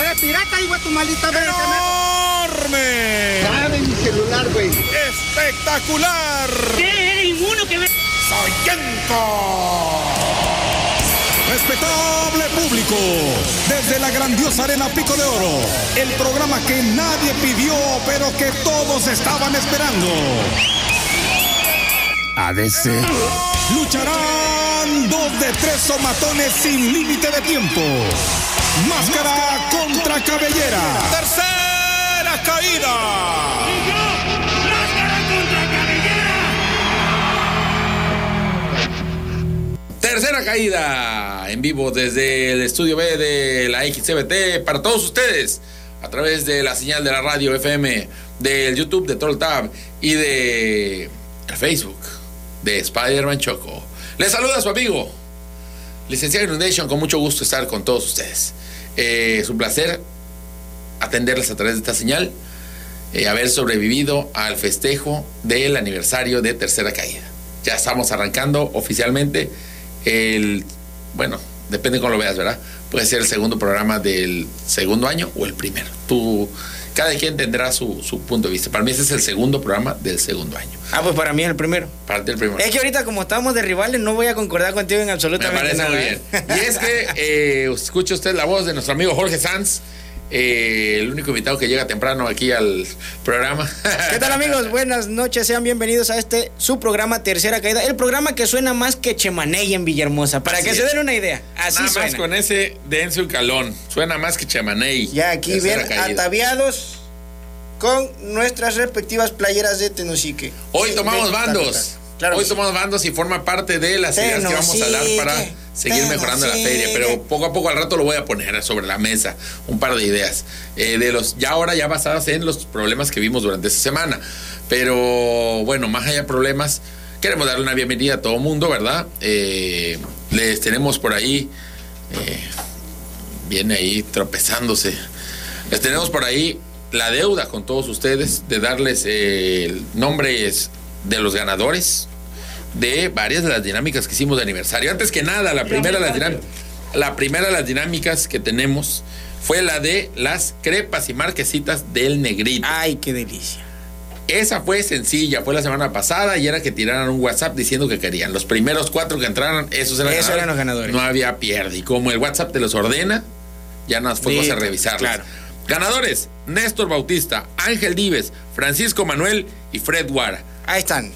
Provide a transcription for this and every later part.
Eres pirata, hijo de tu maldita ¡Enorme! Dame mi celular, güey. ¡Espectacular! ¿Qué? ¿Eres inmuno que ve? Respetable público, desde la grandiosa Arena Pico de Oro, el programa que nadie pidió, pero que todos estaban esperando. ADC. Lucharán dos de tres somatones sin límite de tiempo. Máscara cabellera. Tercera caída. ¡Máscara contra cabellera! Tercera caída en vivo desde el estudio B de la XCBT para todos ustedes a través de la señal de la radio FM, del YouTube de Troll Tab y de el Facebook de Spider-Man Choco. Les saluda su amigo, licenciado Inundation, con mucho gusto estar con todos ustedes. Eh, es un placer atenderles a través de esta señal, eh, haber sobrevivido al festejo del aniversario de Tercera Caída. Ya estamos arrancando oficialmente el, bueno, depende cómo lo veas, ¿verdad? Puede ser el segundo programa del segundo año o el primero. Tú, cada quien tendrá su, su punto de vista. Para mí ese es el segundo programa del segundo año. Ah, pues para mí es el primero. Para ti el primero. Es que ahorita como estamos de rivales no voy a concordar contigo en Me absolutamente parece nada. muy ¿eh? bien. Y es que eh, escucha usted la voz de nuestro amigo Jorge Sanz, eh, el único invitado que llega temprano aquí al programa. ¿Qué tal amigos? Buenas noches, sean bienvenidos a este su programa Tercera Caída, el programa que suena más que Chemaney en Villahermosa, para Así que se den una idea. Así Nada suena. más con ese denso y calón. Suena más que chamaney. Ya aquí caída. ataviados con nuestras respectivas playeras de Tenosique. Hoy tomamos bandos. Claro Hoy tomamos bandos y forma parte de las ideas que vamos a dar Tenosique, para seguir mejorando la feria. Pero poco a poco al rato lo voy a poner sobre la mesa. Un par de ideas. eh, de los, ya ahora ya basadas en los problemas que vimos durante esta semana. Pero bueno, más allá de problemas, queremos darle una bienvenida a todo mundo, ¿verdad? Eh, les tenemos por ahí. eh, viene ahí tropezándose. Les tenemos por ahí la deuda con todos ustedes de darles eh, nombres de los ganadores de varias de las dinámicas que hicimos de aniversario. Antes que nada, la primera de las dinámicas, la primera de las dinámicas que tenemos fue la de las crepas y marquesitas del negrito. Ay, qué delicia. Esa fue sencilla, fue la semana pasada y era que tiraran un WhatsApp diciendo que querían. Los primeros cuatro que entraran, esos eran, Esos eran los ganadores. No había pierde. Y como el WhatsApp te los ordena, ya cosa Listo, de revisarlos. claro. Ganadores: Néstor Bautista, Ángel Dives, Francisco Manuel y Fred Guara. Ahí están.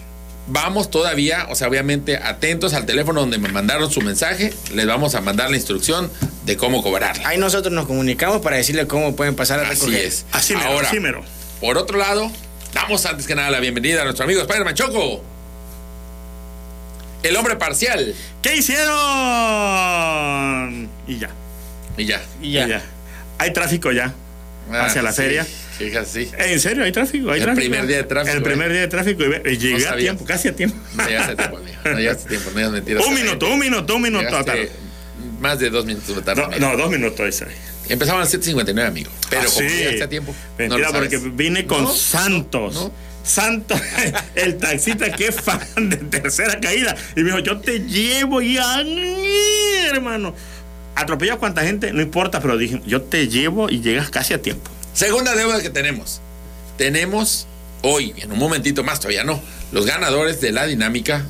Vamos todavía, o sea, obviamente atentos al teléfono donde me mandaron su mensaje. Les vamos a mandar la instrucción de cómo cobrarla. Ahí nosotros nos comunicamos para decirle cómo pueden pasar a Así recoger. es. Así mero, Ahora, así mero. por otro lado, damos antes que nada la bienvenida a nuestro amigo Spider-Man Choco. El hombre parcial. ¿Qué hicieron? Y ya. Y ya. Y ya. Hay tráfico ya. hacia Ah, la sí, feria. Fíjate, sí. En serio, hay tráfico. Hay El tráfico. primer día de tráfico, El primer eh. día de tráfico. Y, llegué a tiempo, casi a tiempo. No llegaste a tiempo, amigo. No llegaste a tiempo, no mentiras. un minuto, un minuto, un minuto. Llegaste más de dos minutos de tarde. No, no, dos minutos. Ese. Empezaban a las 7.59, amigo. Pero Ah, como sí. llegaste a tiempo. no Mentira, sabes. porque vine con No, Santos. no. Santos, el taxista que es fan de tercera caída. Y me dijo, yo te llevo y ¡ay, hermano. Atropellas cuánta gente, no importa, pero dije, yo te llevo y llegas casi a tiempo. Segunda deuda que tenemos. Tenemos hoy, en un momentito más, todavía no, los ganadores de la dinámica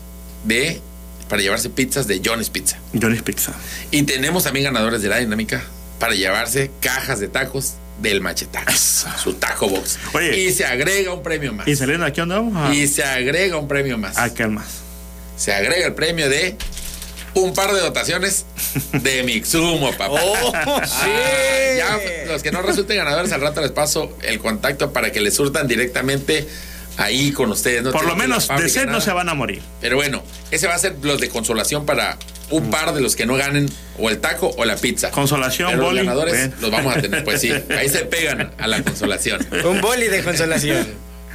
de para llevarse pizzas de Johnny's Pizza. Johnny's Pizza. Y tenemos también ganadores de la dinámica para llevarse cajas de tacos del machetaco. Su taco box. Oye. Y se agrega un premio más. ¿Y saliendo aquí dónde vamos? A, Y se agrega un premio más. a qué más. Se agrega el premio de un par de dotaciones de Mixumo, papá. ¡Oh, Ah, sí! ya los que no resulten ganadores al rato les paso el contacto para que les surtan directamente ahí con ustedes. No Por lo menos de sed no se van a morir. Pero bueno, ese va a ser los de consolación para un par de los que no ganen o el taco o la pizza. Consolación, Pero boli. los ganadores Ven. los vamos a tener, pues sí. Ahí se pegan a la consolación. Un boli de consolación.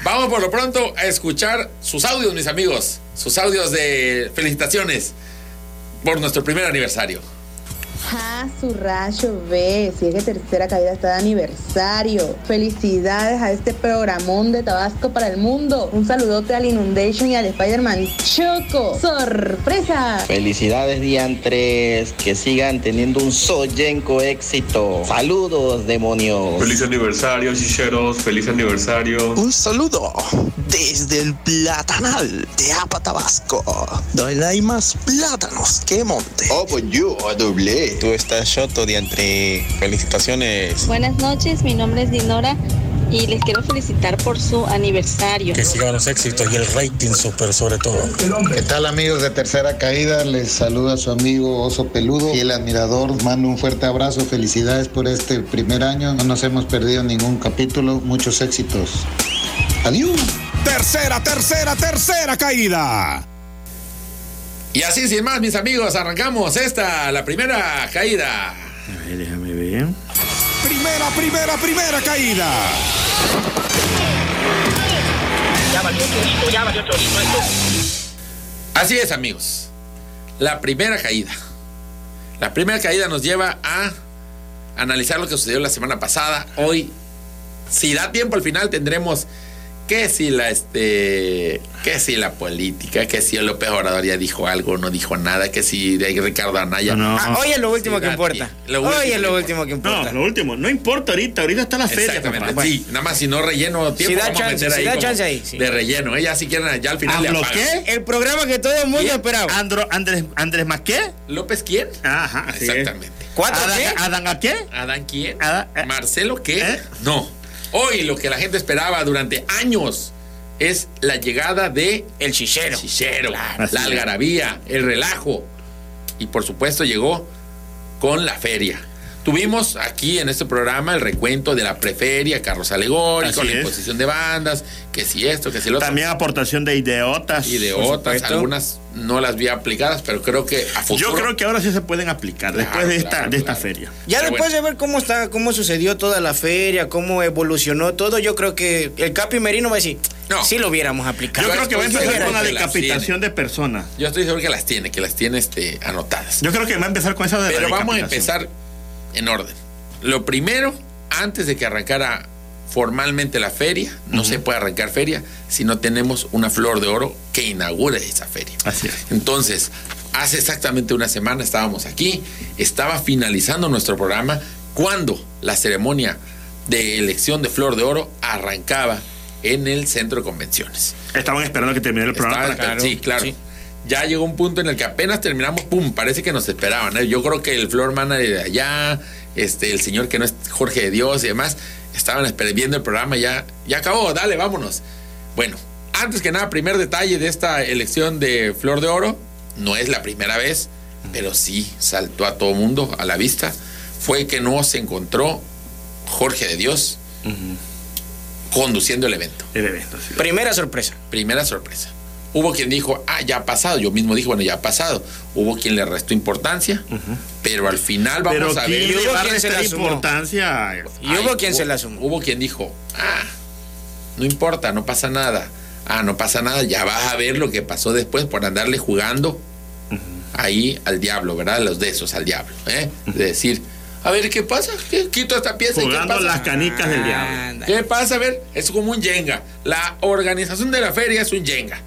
Vamos por lo pronto a escuchar sus audios, mis amigos. Sus audios de felicitaciones por nuestro primer aniversario. Ja, su rayo ve, si es que tercera caída está de aniversario. Felicidades a este programón de Tabasco para el mundo. Un saludote al Inundation y al Spider-Man Choco. ¡Sorpresa! Felicidades diantres, que sigan teniendo un soyenco éxito. Saludos, demonios. Feliz aniversario, chicheros, feliz aniversario. Un saludo desde el platanal de Apa Tabasco, donde hay más plátanos que monte. Oh, pues yo, doble. Tú estás choto diantre. Felicitaciones. Buenas noches, mi nombre es Dinora y les quiero felicitar por su aniversario. Que sigan los éxitos y el rating super sobre todo. ¿Qué tal amigos de Tercera Caída? Les saluda su amigo Oso Peludo y el admirador. Mando un fuerte abrazo, felicidades por este primer año. No nos hemos perdido ningún capítulo, muchos éxitos. Adiós. Tercera, tercera, tercera caída. Y así sin más, mis amigos, arrancamos esta, la primera caída. A ver, déjame ver. Primera, primera, primera caída. Ya valió chorito, ya valió chorito esto. Así es, amigos. La primera caída. La primera caída nos lleva a analizar lo que sucedió la semana pasada. Hoy, si da tiempo al final, tendremos que si la este que si la política, que si López Obrador ya dijo algo, no dijo nada, que si de Ricardo Anaya. No, no. Ah, hoy es lo último sí, que importa. Lo hoy es lo último que importa. No, lo último, no importa ahorita, ahorita está la feria. Exactamente. Papá. Sí, nada más si no relleno tiempo, si da vamos chance, a meter si ahí, da chance ahí sí. de relleno. Ella si quieren ya al final le qué? El programa que todo el mundo ¿Quién? esperaba. Andro, Andrés Andrés más qué? López quién? Ajá, exactamente. ¿Cuatro ¿Adán, qué? ¿Adán a qué? ¿Adán quién? Adán, eh. ¿Marcelo qué? ¿Eh? No. Hoy lo que la gente esperaba durante años es la llegada de el chichero, el chichero Claro. la algarabía, el relajo. Y por supuesto llegó con la feria. Tuvimos aquí en este programa el recuento de la preferia, carros alegóricos, la imposición de bandas, que si esto, que si lo otro. También aportación de idiotas. Ideotas, supuesto. algunas no las vi aplicadas, pero creo que a futuro. Yo creo que ahora sí se pueden aplicar después Claro, de esta, claro, de esta claro. feria. Ya Pero después bueno. de ver cómo está, cómo sucedió toda la feria, cómo evolucionó todo, yo creo que el Capi Merino va a decir, No. sí lo hubiéramos aplicado. Yo creo que va a empezar con la decapitación de personas. Yo estoy seguro que las tiene, que las tiene este, anotadas. Yo creo que va a empezar con esa de la Pero vamos a empezar en orden. Lo primero, antes de que arrancara formalmente la feria, no se puede arrancar feria si no tenemos una flor de oro que inaugure esa feria. Así es. Entonces, hace exactamente una semana estábamos aquí, estaba finalizando nuestro programa cuando la ceremonia de elección de flor de oro arrancaba en el centro de convenciones. Estaban esperando que termine el programa. Estaba- para que- sí, claro. Ya llegó un punto en el que apenas terminamos, pum, parece que nos esperaban. ¿eh? Yo creo que el floor manager de allá, este, el señor que no es Jorge de Dios y demás, estaban esper- viendo el programa, ya, ya acabó, dale, vámonos. Bueno, antes que nada, primer detalle de esta elección de Flor de Oro, no es la primera vez, pero sí saltó a todo mundo a la vista, fue que no se encontró Jorge de Dios conduciendo el evento. El evento, sí. Primera sorpresa. Primera sorpresa. Hubo quien dijo, ah, ya ha pasado. Yo mismo dije, bueno, ya ha pasado. Hubo quien le restó importancia, pero al final vamos Pero a ¿quién ver. va a quién se la importancia? Y hubo quien se la sumó. Hubo quien dijo, ah, no importa, no pasa nada. Ah, no pasa nada, ya vas a ver lo que pasó después por andarle jugando ahí al diablo, ¿verdad? Los de esos al diablo, ¿eh? De decir, a ver, ¿qué pasa? ¿Qué? Quito esta pieza y ¿qué Jugando pasa? las canicas del diablo. ¿Qué pasa? A ver, es como un yenga. La organización de la feria es un yenga.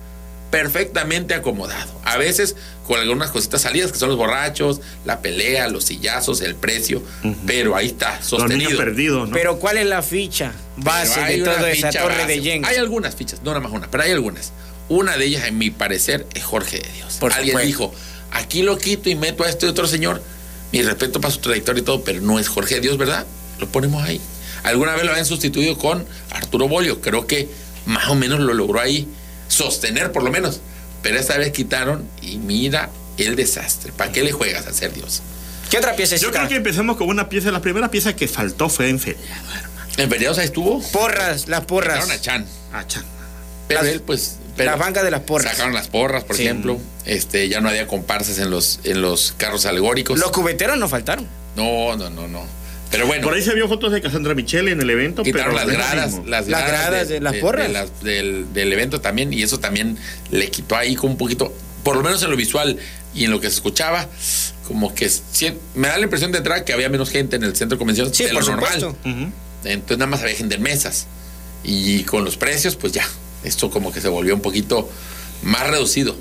Perfectamente acomodado. A veces con algunas cositas salidas, que son los borrachos, la pelea, los sillazos, el precio. Pero ahí está, Los sostenido. niños perdidos, ¿no? Pero ¿cuál es la ficha base de toda esa torre base. de Jenga? Hay algunas fichas, no nada más una, pero hay algunas. Una de ellas, en mi parecer, es Jorge de Dios. Por Alguien supuesto. dijo, aquí lo quito y meto a este otro señor. Mi respeto para su trayectoria y todo, pero no es Jorge de Dios, ¿verdad? Lo ponemos ahí. Alguna vez lo habían sustituido con Arturo Bolio. Creo que más o menos lo logró ahí sostener, por lo menos. Pero esta vez quitaron y mira el desastre. ¿Para qué le juegas a ser Dios? ¿Qué otra pieza Yo creo que empecemos con una pieza. La primera pieza que faltó fue en feria. En feriados ahí estuvo. Porras, las porras. Sacaron a Chan. Ah, chan. Pero Las- él, pues. pero- las bancas de las porras. Sacaron las porras, por Sí. ejemplo. Este, ya no había comparsas en los, en los carros alegóricos. Los cubeteros no faltaron. No, no, no, no. Pero bueno, Por ahí se vio fotos de Cassandra Michele en el evento. quitaron pero las es lo gradas, las Las gradas, gradas de las porras. las- del, del evento también, y eso también le quitó ahí como un poquito, por lo menos en lo visual, y en lo que se escuchaba, como que si- me da la impresión de entrar que había menos gente en el centro de convenciones Sí, de lo por normal. supuesto. Entonces nada más había gente en mesas. Y con los precios, pues ya, esto como que se volvió un poquito más reducido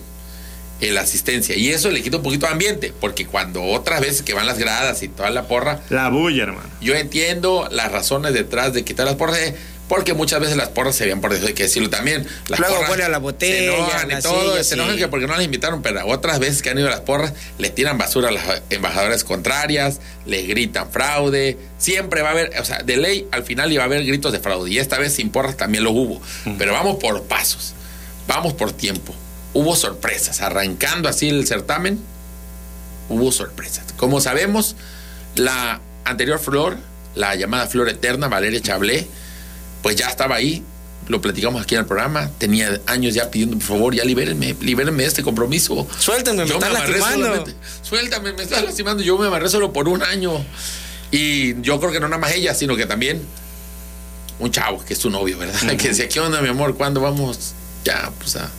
la asistencia. Y eso le quita un poquito de ambiente, porque cuando otras veces que van las gradas y toda la porra, La bulla, hermano. yo entiendo las razones detrás de quitar las porras, eh, porque muchas veces las porras se habían por eso hay que decirlo también. Las Luego porras fuera la se botella, enojan y todo, silla, se enojan sí. que porque no las invitaron, pero otras veces que han ido a las porras, les tiran basura a las embajadoras contrarias, les gritan fraude, siempre va a haber, o sea, de ley al final iba a haber gritos de fraude, y esta vez sin porras también lo hubo, pero vamos por pasos, vamos por tiempo. Hubo sorpresas, arrancando así el certamen, hubo sorpresas. Como sabemos, la anterior flor, la llamada flor eterna, Valeria Chablé, pues ya estaba ahí, lo platicamos aquí en el programa, tenía años ya pidiendo, por favor, ya libérenme, libérenme de este compromiso. Suéltenme, me Yo están amarré lastimando. solamente- Suéltame, me estás lastimando, yo me amarré solo por un año. Y yo creo que no nada más ella, sino que también un chavo, que es su novio, ¿verdad? Que decía, ¿qué onda, mi amor? ¿Cuándo vamos ya, pues a,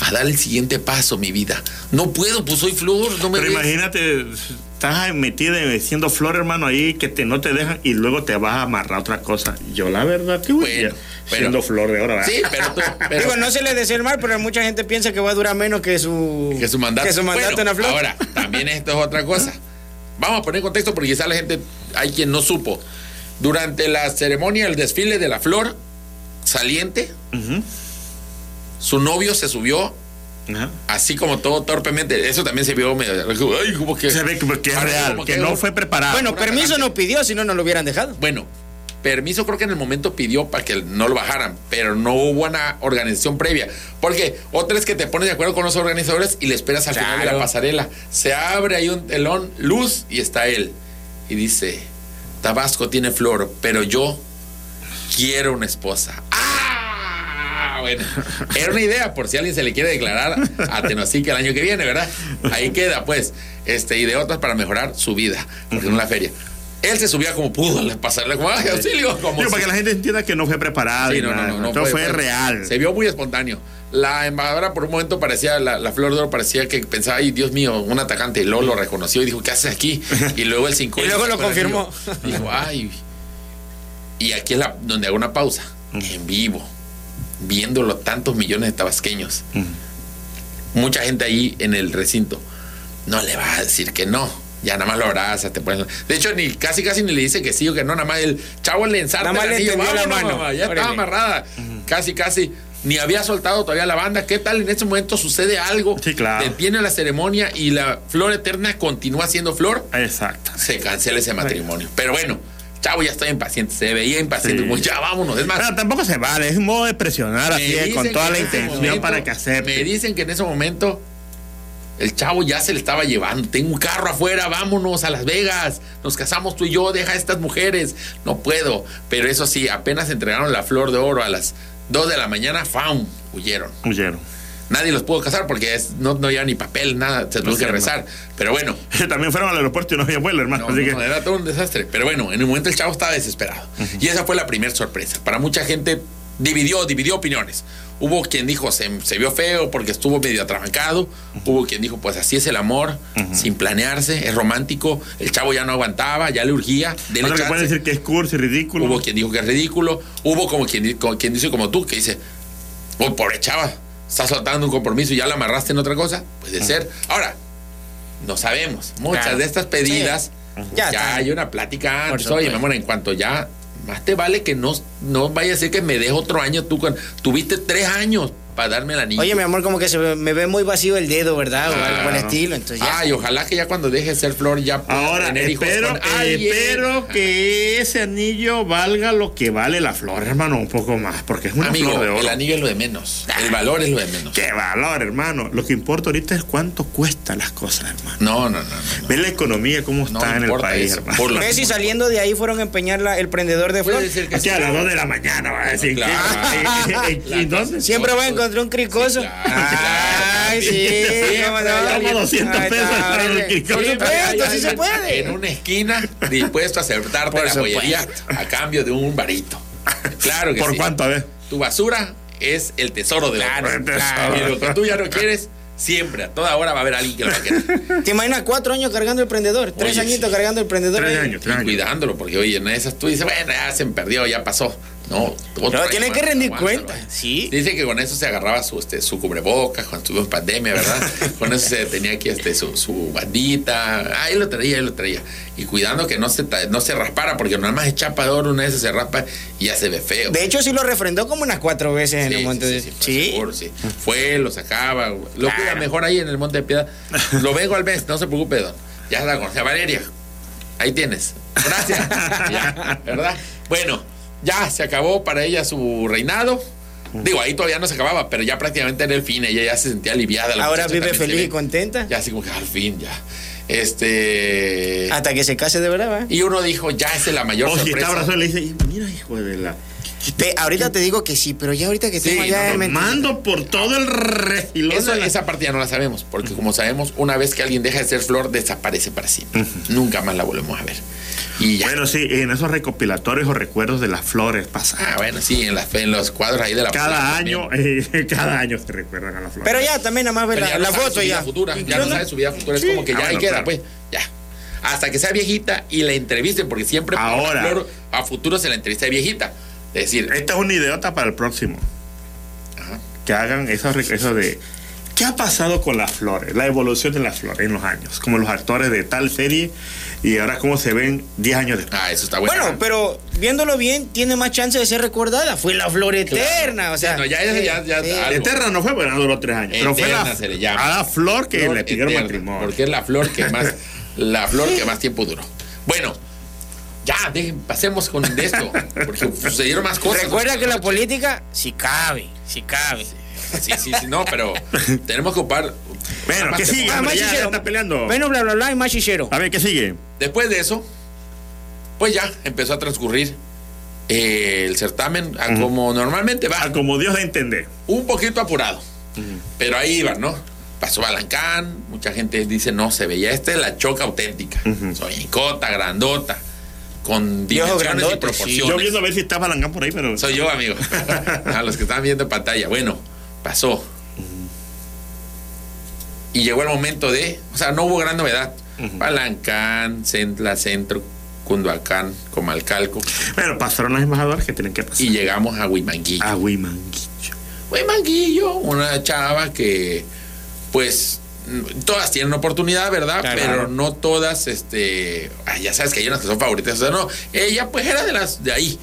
a dar el siguiente paso, mi vida? No puedo, pues soy flor, no me Pero ves. imagínate, estás metida siendo flor, hermano, ahí que te, no te dejan y luego te vas a amarrar otra cosa. Yo, la verdad, que Bueno, pero- siendo flor de ahora, ¿verdad? Sí, pero, tú- pero- Digo, no se le desea el mal, pero mucha gente piensa que va a durar menos que su, que su mandato. que su mandato Bueno, en la flor. Ahora, también esto es otra cosa. Vamos a poner contexto porque quizá la gente, hay quien no supo. Durante la ceremonia, el desfile de la flor saliente, su novio se subió Ajá. así como todo torpemente. Eso también se vio medio. Ay, como que. Se ve que, que es real, como que no fue preparado. bueno, permiso no pidió, si no, no lo hubieran dejado. Bueno, permiso creo que en el momento pidió para que no lo bajaran, pero no hubo una organización previa. Porque otra es que te pones de acuerdo con los organizadores y le esperas al final de la Claro. pasarela. Se abre ahí un telón, luz, y está él. Y dice, Tabasco tiene flor, pero yo quiero una esposa. ¡Ah! Bueno, era una idea por si alguien se le quiere declarar a Tenosique el año que viene, ¿verdad? Ahí queda, pues, este, y de otras para mejorar su vida, porque en una feria. Él se subía como pudo, le pasarle como, ¡ay, auxilio! Como Digo, si- para que la gente entienda que no fue preparado. Sí, y no, no, nada, no, no Todo fue- fue, fue- real. Se vio muy espontáneo. La embajadora por un momento parecía, la, la flor de oro parecía que pensaba, ay, Dios mío, un atacante. Y luego lo reconoció y dijo, ¿qué haces aquí? Y luego el 5 Y luego lo confirmó. Dijo, ay. Y aquí es la, donde hago una pausa, en vivo, viéndolo tantos millones de tabasqueños. Mucha gente ahí en el recinto. No le va a decir que no. Ya nada más lo abraza, te pones- De hecho, ni casi casi ni le dice que sí o que no, nada más el chavo le ensarta Nada más el anillo, la "Vámonos, mano". mamá", ya Órale. estaba amarrada. Casi casi ni había soltado todavía la banda. ¿Qué tal? En ese momento sucede algo. Sí, claro. Detiene la ceremonia y la flor eterna continúa siendo flor. Exacto. Se cancela ese matrimonio. Pero bueno, chavo ya estaba impaciente. Se veía impaciente. Sí. Ya vámonos. Es más, Pero tampoco se vale, es un modo de presionar me así, eh, con toda la intención momento- para que acepte. Me dicen que en ese momento el chavo ya se le estaba llevando. Tengo un carro afuera, vámonos a Las Vegas. Nos casamos tú y yo, deja a estas mujeres. No puedo. Pero eso sí, apenas entregaron la flor de oro a las 2 de la mañana, ¡fam! Huyeron. Huyeron. Nadie los pudo casar porque es- no, no había ni papel, nada. Se tuvo No que rezar. Pero bueno, También fueron al aeropuerto y no había vuelo, hermano. no, así que. era todo un desastre. Pero bueno, en el momento el chavo estaba desesperado. Y esa fue la primera sorpresa. Para mucha gente dividió, dividió opiniones. Hubo quien dijo se, se vio feo porque estuvo medio atrabancado. Hubo quien dijo, pues así es el amor, sin planearse, es romántico. El chavo ya no aguantaba, ya le urgía. Otro que chance. puede decir que es cursi, ridículo. Hubo quien dijo que es ridículo. Hubo como quien, como quien dice como tú, que dice, oh, pobre chava, estás soltando un compromiso y ya la amarraste en otra cosa. Puede ser. Ahora, no sabemos. Muchas Claro. de estas pedidas, Sí. ya, Ya hay una plática antes. Oye, mi amor, en cuanto ya, más te vale que no, no vaya a ser que me deje otro año tú. Con, tuviste tres años para darme el anillo. Oye, mi amor, como que se me ve muy vacío el dedo, ¿verdad? O algo por el estilo. Entonces ya. Ay, ojalá que ya cuando deje de ser flor ya pueda Ahora, tener hijos espero, con alguien. espero que ese anillo valga lo que vale la flor, hermano, un poco más, porque es una Amigo, flor de oro. el anillo es lo de menos. El valor es lo de menos. ¡Qué valor, hermano! Lo que importa ahorita es cuánto cuestan las cosas, hermano. No, no, no. no, no. Ve la economía cómo No está en el país, eso. hermano. Por lo- Ves si saliendo de ahí fueron a empeñar la- el prendedor de flor. Aquí sí. a las 2 de la mañana va a decir Claro. que. ¿Y dónde? Siempre va a encontrar un cricoso. Ay, sí. Siempre cómo no. hay alguien- Toma 200 Ahí pesos está, para el órale. cricoso. Por Siempre hay supuesto, sí alguien se puede. En una esquina dispuesto a aceptarte Por la supuesto. joyería a cambio de un varito. Claro que ¿Por sí. cuánto? A ver. Tu basura es el tesoro de Claro, otro. claro. Y lo que tú ya no quieres Siempre, a toda hora va a haber alguien que lo va a querer. ¿Te imaginas cuatro años cargando el prendedor? Tres Oye, añitos sí. cargando el prendedor. ahí. Y cuidándolo, porque oye, en esas tú dices, bueno, ya se me perdió, ya pasó. No, año tiene que rendir cuenta. Sí. Dice que con eso se agarraba su, este, su cubrebocas cuando estuvo en pandemia, ¿verdad? con eso se tenía aquí este, su, su bandita. Ahí lo traía, ahí lo traía. Y cuidando que no se, no se raspara, porque nada más es chapa de oro, una vez se raspa y ya se ve feo. De hecho, sí lo refrendó como unas cuatro veces en el monte de. Sí. Seguro, sí. Fue, lo sacaba. Lo cuida mejor ahí en el Monte de Piedad. Lo vengo al mes, no se preocupe, don. Ya la conoce. Valeria, ahí tienes. Gracias. Ya, ¿Verdad? Bueno, ya se acabó para ella su reinado. Digo, ahí todavía no se acababa, pero ya prácticamente era el fin. Ella ya se sentía aliviada. la Ahora vive feliz y contenta. Ya así como que al fin, ya. Este. Hasta que se case de verdad. Y uno dijo, ya esa es la mayor Oye, sorpresa. está abrazado le dice, mira, hijo de la. Ve, ahorita te digo que sí, pero ya ahorita que Sí, estamos allá no, no. Mando por todo el refilón. Eso- la- esa parte ya no la sabemos, porque como sabemos, una vez que alguien deja de ser flor, desaparece para siempre. Nunca más la volvemos a ver. Y ya. Bueno, sí, en esos recopilatorios o recuerdos de las flores pasadas. Ah, bueno, sí, en, las- en los cuadros ahí de la Cada flor año, eh, cada año se recuerdan a las flores. Pero ya también nada más ve Pero la, ya la foto su vida ya. futura, ya no no- sabe su vida futura, es Sí. como que ya Ah, ahí bueno, queda, claro. pues, ya. Hasta que sea viejita y la entrevisten, porque siempre Ahora. flor, a futuro se la entrevista de viejita. Es decir, Esta es una idiota para el próximo. Que hagan eso, eso de. ¿Qué ha pasado con las flores? La evolución de las flores en los años. Como los actores de tal serie y ahora cómo se ven 10 años después. ah, eso está Bueno, pero viéndolo bien, tiene más chance de ser recordada. Fue la flor eterna, o sea. no, ya, ya, ya, algo. Eterna no fue, bueno, duró tres años. pero fue Eterna la, se le llama. a la flor que Flor le pidieron eterna, matrimonio. Porque es la flor que más, la flor que más tiempo duró. Bueno, ya, dejen, pasemos con de esto, porque sucedieron más cosas. Recuerda que la política, si cabe, si cabe. Sí, sí, sí, no, pero tenemos que ocupar. Bueno, más ¿qué sigue? Ah, Ya, ya chichero. está peleando. Bueno, bla, bla, bla, y más chichero. A ver, ¿qué sigue? Después de eso, pues ya empezó a transcurrir eh, el certamen a como normalmente va. A como Dios de entender. Un poquito apurado, pero ahí iban, ¿no? Pasó Balancán, mucha gente dice, no, se veía, esta es la choca auténtica. Soy cota, grandota, con dimensiones y sí. proporciones. Yo viendo a ver si está Balangán por ahí, pero. Soy yo, amigo. a los que están viendo en pantalla. Bueno, pasó. Y llegó el momento de. O sea, no hubo gran novedad. Palancán, Centla, Centro, Cunduacán, Comalcalco. Bueno, pasaron los embajadores que tienen que pasar. Y llegamos a Huimanguillo. A Huimanguillo. Huimanguillo, una chava que, pues. Mm, Todas tienen oportunidad, ¿verdad? Claro. Pero no todas, este. ay, ya sabes que hay unas que son favoritas. O sea, no. Ella, pues, era de las de ahí.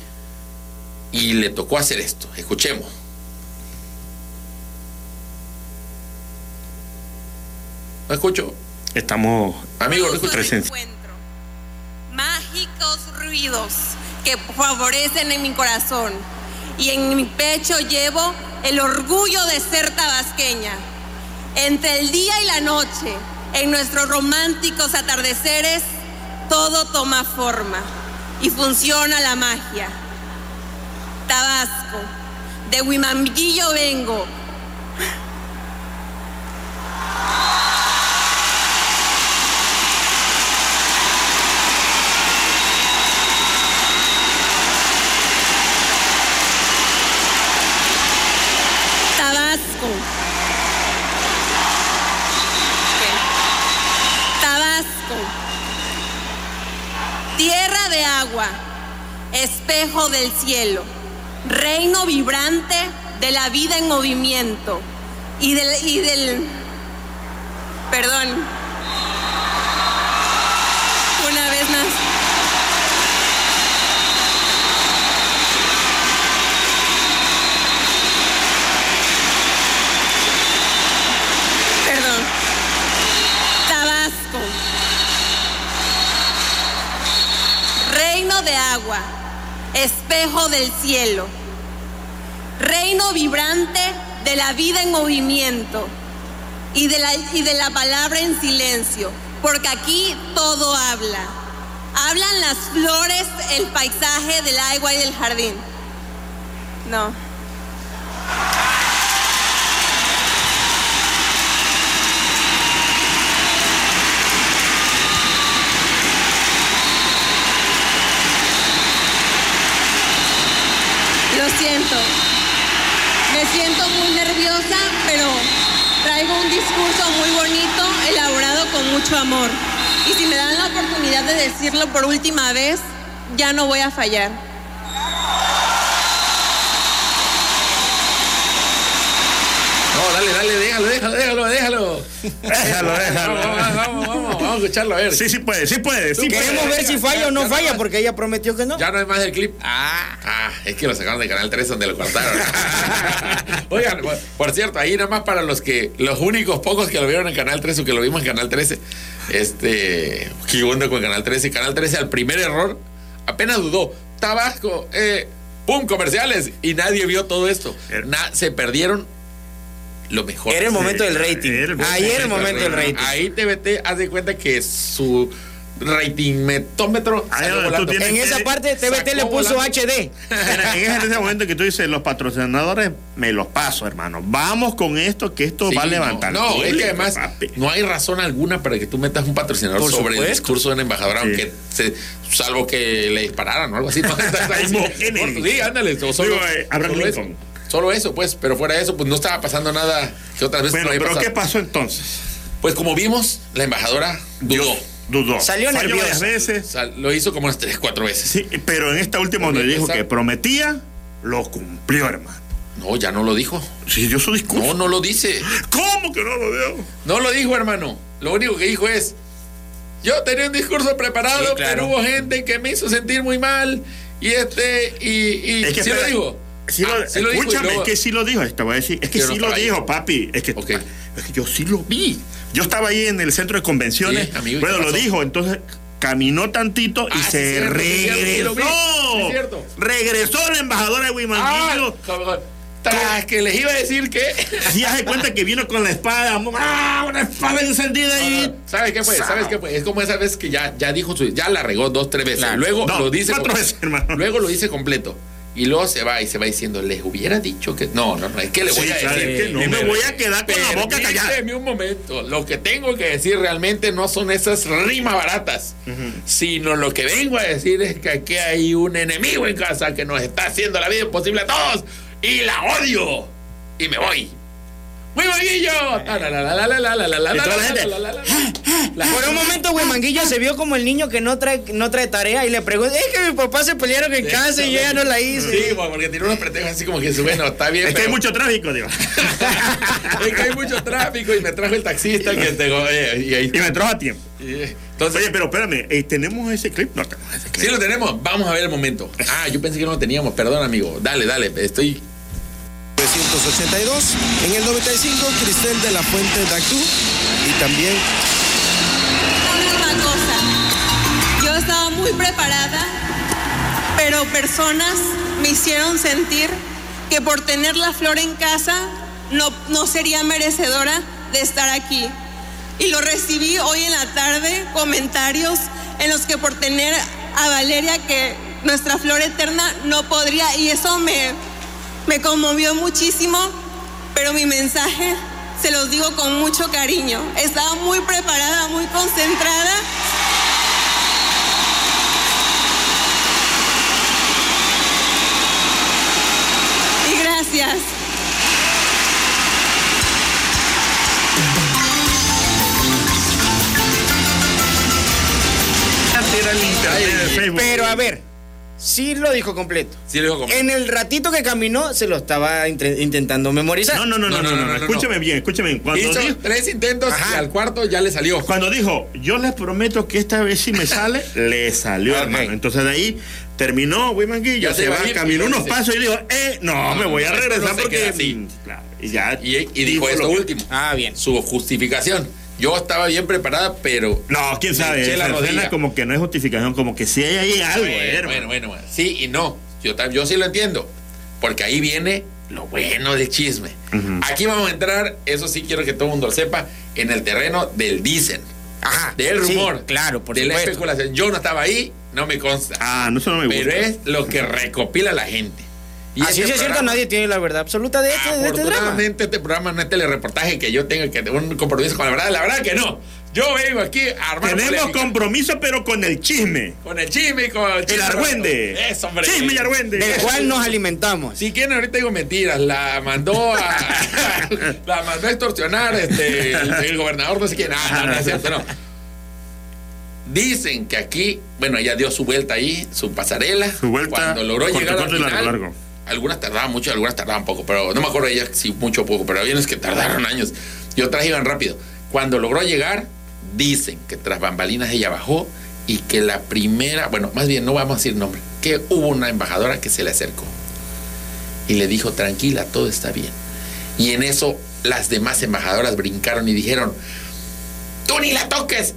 Y le tocó hacer esto. Escuchemos. No escucho. Estamos. Amigo, no escucho. Presencia. mágicos ruidos que favorecen en mi corazón y en mi pecho llevo el orgullo de ser tabasqueña. Entre el día y la noche, en nuestros románticos atardeceres, todo toma forma y funciona la magia. Tabasco, de Huimanguillo vengo. Tabasco. Ok. Tabasco. Tierra de agua, espejo del cielo, reino vibrante de la vida en movimiento y del, y del perdón. Una vez más. Perdón. Tabasco. Reino de agua, espejo del cielo. Reino vibrante de la vida en movimiento y de la, y de la palabra en silencio, porque aquí todo habla. Hablan las flores, el paisaje del agua y del jardín. No. Siento. Me siento muy nerviosa, pero traigo un discurso muy bonito, elaborado con mucho amor. Y si me dan la oportunidad de decirlo por última vez, ya no voy a fallar. No, dale, dale, déjalo, déjalo, déjalo, déjalo. Déjalo, déjalo. Vamos, vamos, vamos, vamos, a escucharlo a ver. Sí, sí puede, sí puede. Sí Queremos puede. ver si falla o no falla, porque ella prometió que no. Ya no hay más del clip. Ah, ah, es que lo sacaron de Canal 3 donde lo cortaron. Oigan, por- cierto, ahí nada más para los que, los únicos pocos que lo vieron en Canal 13 o que lo vimos en Canal 13, este, qué con Canal 13. Canal 13 al primer error apenas dudó. Tabasco, eh, pum, comerciales. Y nadie vio todo esto. Na- se perdieron lo mejor. Era el momento del rating. Ahí era el momento del rating. Ahí TVT hace cuenta que su volando. tienes En esa parte TVT le puso volando. HD. Mira, en ese, en ese momento que tú dices, los patrocinadores, me los paso, hermano. Vamos con esto, que esto Sí, va a no, levantar. No, es que además papi. no hay razón alguna para que tú metas un patrocinador Por sobre el discurso de una embajadora, Sí. aunque se, salvo que le dispararan o algo así. ¿no? Sí, ándale. o Solo, Digo, eh, Abraham. Lincoln. Solo eso, pues. Pero fuera de eso, pues no estaba pasando nada que otras veces Bueno, no había pero pasado. ¿qué pasó entonces? Pues como vimos, la embajadora dudó. Dudó. Salió nerviosa. varias veces. Lo hizo como unas tres, cuatro veces. Sí, pero en esta última donde dijo que prometía, lo cumplió, hermano. No, ya no lo dijo. Sí, dio su discurso. No, no lo dice. ¿Cómo que no lo dio? No lo dijo, hermano. Lo único que dijo es, yo tenía un discurso preparado, Sí, claro. pero hubo gente que me hizo sentir muy mal. Y este, y, y Es que sí lo espera, dijo. Sí lo, Ah, sí lo y escúchame, luego- es que sí lo dijo, te voy a decir, es que sí lo ahí. dijo, papi, es que, Ok. es que yo sí lo vi. Yo estaba ahí en el centro de convenciones, Sí, amigo, ¿y bueno, lo pasó? dijo, entonces caminó tantito y Ah, se cierto, regresó. Cierto. regresó la embajadora de Ah, Huimanguillo. Tras que les iba a decir que. Sí, hace cuenta que vino con la espada, ¡ah! Una espada encendida ahí. ¿Sabes qué fue? ¿Sabes qué fue? Es como esa vez que ya, ya dijo su. Ya la regó dos, tres veces. Claro. Luego No, lo dice. cuatro veces, hermano. Luego lo dice completo. Y luego se va y se va diciendo, les hubiera dicho que. No, no, no, es que le voy Sí, a decir. que no me voy a quedar con la boca callada. Un momento. Lo que tengo que decir realmente no son esas rimas baratas, sino lo que vengo a decir es que aquí hay un enemigo en casa que nos está haciendo la vida imposible a todos y la odio. Y me voy. ¡Güey Manguillo! Por un momento, güey Manguillo se vio como el niño que no trae, no trae tarea y le preguntó, es que mi papá se pelearon en casa y yo ya no la hice. Sí, porque tiene unos pretextos así como que, bueno, está bien. Es que hay mucho tráfico, digo. es que hay mucho tráfico y me trajo el taxista que tengo. y, me trajo a tiempo. Entonces, Oye, pero espérame, ¿tenemos ese clip? No tenemos ese clip. Sí, lo tenemos. Vamos a ver el momento. Ah, yo pensé que no lo teníamos. Perdón, amigo. Dale, dale. Estoy 1982, en el 95 Cristel de la Fuente Dactú y también. Yo estaba muy preparada, pero personas me hicieron sentir que por tener la flor en casa no, no sería merecedora de estar aquí. Y lo recibí hoy en la tarde, comentarios en los que por tener a Valeria que nuestra flor eterna no podría, y eso me, me conmovió muchísimo, pero mi mensaje se los digo con mucho cariño. Estaba muy preparada, muy concentrada. Y gracias. Pero a ver, sí lo dijo completo. Sí, lo dijo completo. En el ratito que caminó se lo estaba intentando memorizar. No, no, no, no, no, no, no, escúchame bien, escúchame bien. Cuando Hizo dijo, tres intentos y al cuarto ya le salió. cuando dijo, yo les prometo que esta vez si me sale, le salió, hermano. Entonces de ahí terminó Wimanguillo, Ya se se va caminó unos pasos y dijo, eh, no, me voy a regresar porque. mm, Claro, y ya. Y, y dijo esto lo que- último. Ah, bien. Su justificación. Yo estaba bien preparada, pero. No, quién sabe. la rodilla. como que no es justificación, como que sí hay ahí algo, bueno, bueno, bueno. Sí y no. Yo, yo sí lo entiendo. Porque ahí viene lo bueno del chisme. Aquí vamos a entrar, eso sí quiero que todo el mundo lo sepa, en el terreno del dicen. Ajá. Del sí, rumor. claro, por de la especulación. Yo no estaba ahí, no me consta. Ah, no, eso no me gusta. pero es lo que recopila la gente. Y Así este es cierto, nadie tiene la verdad absoluta de este, de este drama. Este programa no es telereportaje que yo tenga que tener un compromiso con la verdad. La verdad que no. Yo vengo aquí a armar Tenemos polémica. compromiso, pero con el chisme. Con el chisme y con el El chisme. argüende. Eso, hombre. Chisme y argüende. Del cual nos alimentamos. Si quieren, ahorita digo mentiras. La mandó a. la mandó a extorsionar este, el, el gobernador, no sé quién. Ah, no, no es cierto, no. Dicen que aquí, bueno, ella dio su vuelta ahí, su pasarela. Su vuelta, Cuando logró corto, llegar al largo, final, largo. Algunas tardaban mucho, algunas tardaban poco, pero no me acuerdo de ellas si mucho o poco, pero había unas que tardaron años y otras iban rápido. Cuando logró llegar, dicen que tras bambalinas ella bajó y que la primera, bueno, más bien no vamos a decir nombre, que hubo una embajadora que se le acercó y le dijo, tranquila, todo está bien. Y en eso las demás embajadoras brincaron y dijeron, tú ni la toques,